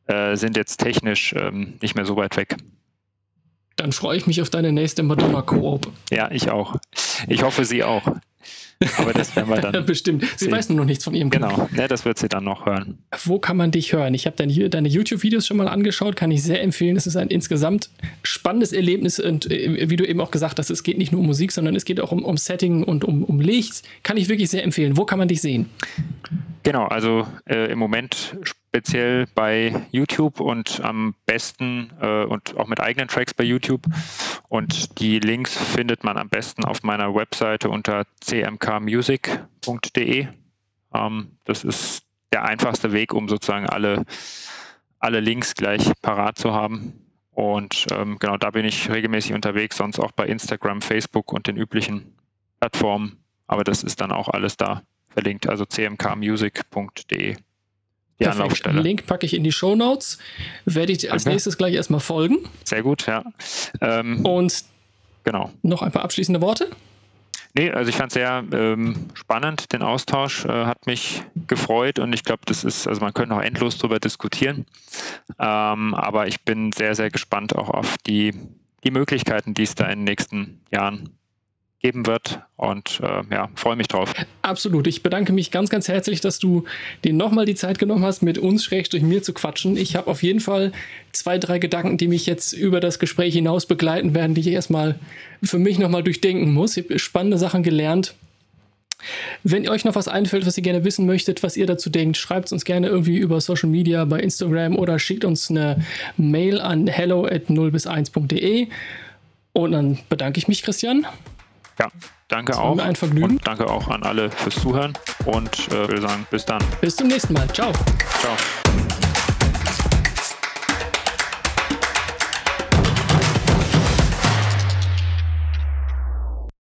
äh, sind jetzt technisch ähm, nicht mehr so weit weg. Dann freue ich mich auf deine nächste Madonna-Koop. Ja, ich auch. Ich hoffe, sie auch. Aber das werden wir dann. Bestimmt. Sie sehen. weiß nur noch nichts von ihrem Genau, ja, das wird sie dann noch hören. Wo kann man dich hören? Ich habe deine, deine YouTube-Videos schon mal angeschaut, kann ich sehr empfehlen. Es ist ein insgesamt spannendes Erlebnis und äh, wie du eben auch gesagt hast, es geht nicht nur um Musik, sondern es geht auch um, um Setting und um, um Licht. Kann ich wirklich sehr empfehlen. Wo kann man dich sehen? Genau, also äh, im Moment speziell bei YouTube und am besten äh, und auch mit eigenen Tracks bei YouTube. Und die Links findet man am besten auf meiner Webseite unter cmkmusic.de. Ähm, das ist der einfachste Weg, um sozusagen alle, alle Links gleich parat zu haben. Und ähm, genau da bin ich regelmäßig unterwegs, sonst auch bei Instagram, Facebook und den üblichen Plattformen. Aber das ist dann auch alles da verlinkt, also cmkmusic.de die Perfekt. Anlaufstelle. Link packe ich in die Show Notes. Werde ich als nächstes gleich erstmal folgen. Sehr gut, ja. Ähm, Und genau. noch ein paar abschließende Worte? Nee, also ich fand es sehr ähm, spannend, den Austausch, äh, hat mich gefreut und ich glaube, das ist, also man könnte noch endlos darüber diskutieren, ähm, aber ich bin sehr, sehr gespannt auch auf die, die Möglichkeiten, die es da in den nächsten Jahren geben wird. Und äh, ja, freue mich drauf. Absolut. Ich bedanke mich ganz, ganz herzlich, dass du dir nochmal die Zeit genommen hast, mit uns schräg durch mir zu quatschen. Ich habe auf jeden Fall zwei, drei Gedanken, die mich jetzt über das Gespräch hinaus begleiten werden, die ich erstmal für mich nochmal durchdenken muss. Ich habe spannende Sachen gelernt. Wenn euch noch was einfällt, was ihr gerne wissen möchtet, was ihr dazu denkt, schreibt es uns gerne irgendwie über Social Media bei Instagram oder schickt uns eine Mail an hello at 0 bis 1.de. Und dann bedanke ich mich, Christian. Ja, danke auch. Ein Vergnügen. Und danke auch an alle fürs Zuhören und äh, würde sagen, bis dann. Bis zum nächsten Mal. Ciao. Ciao.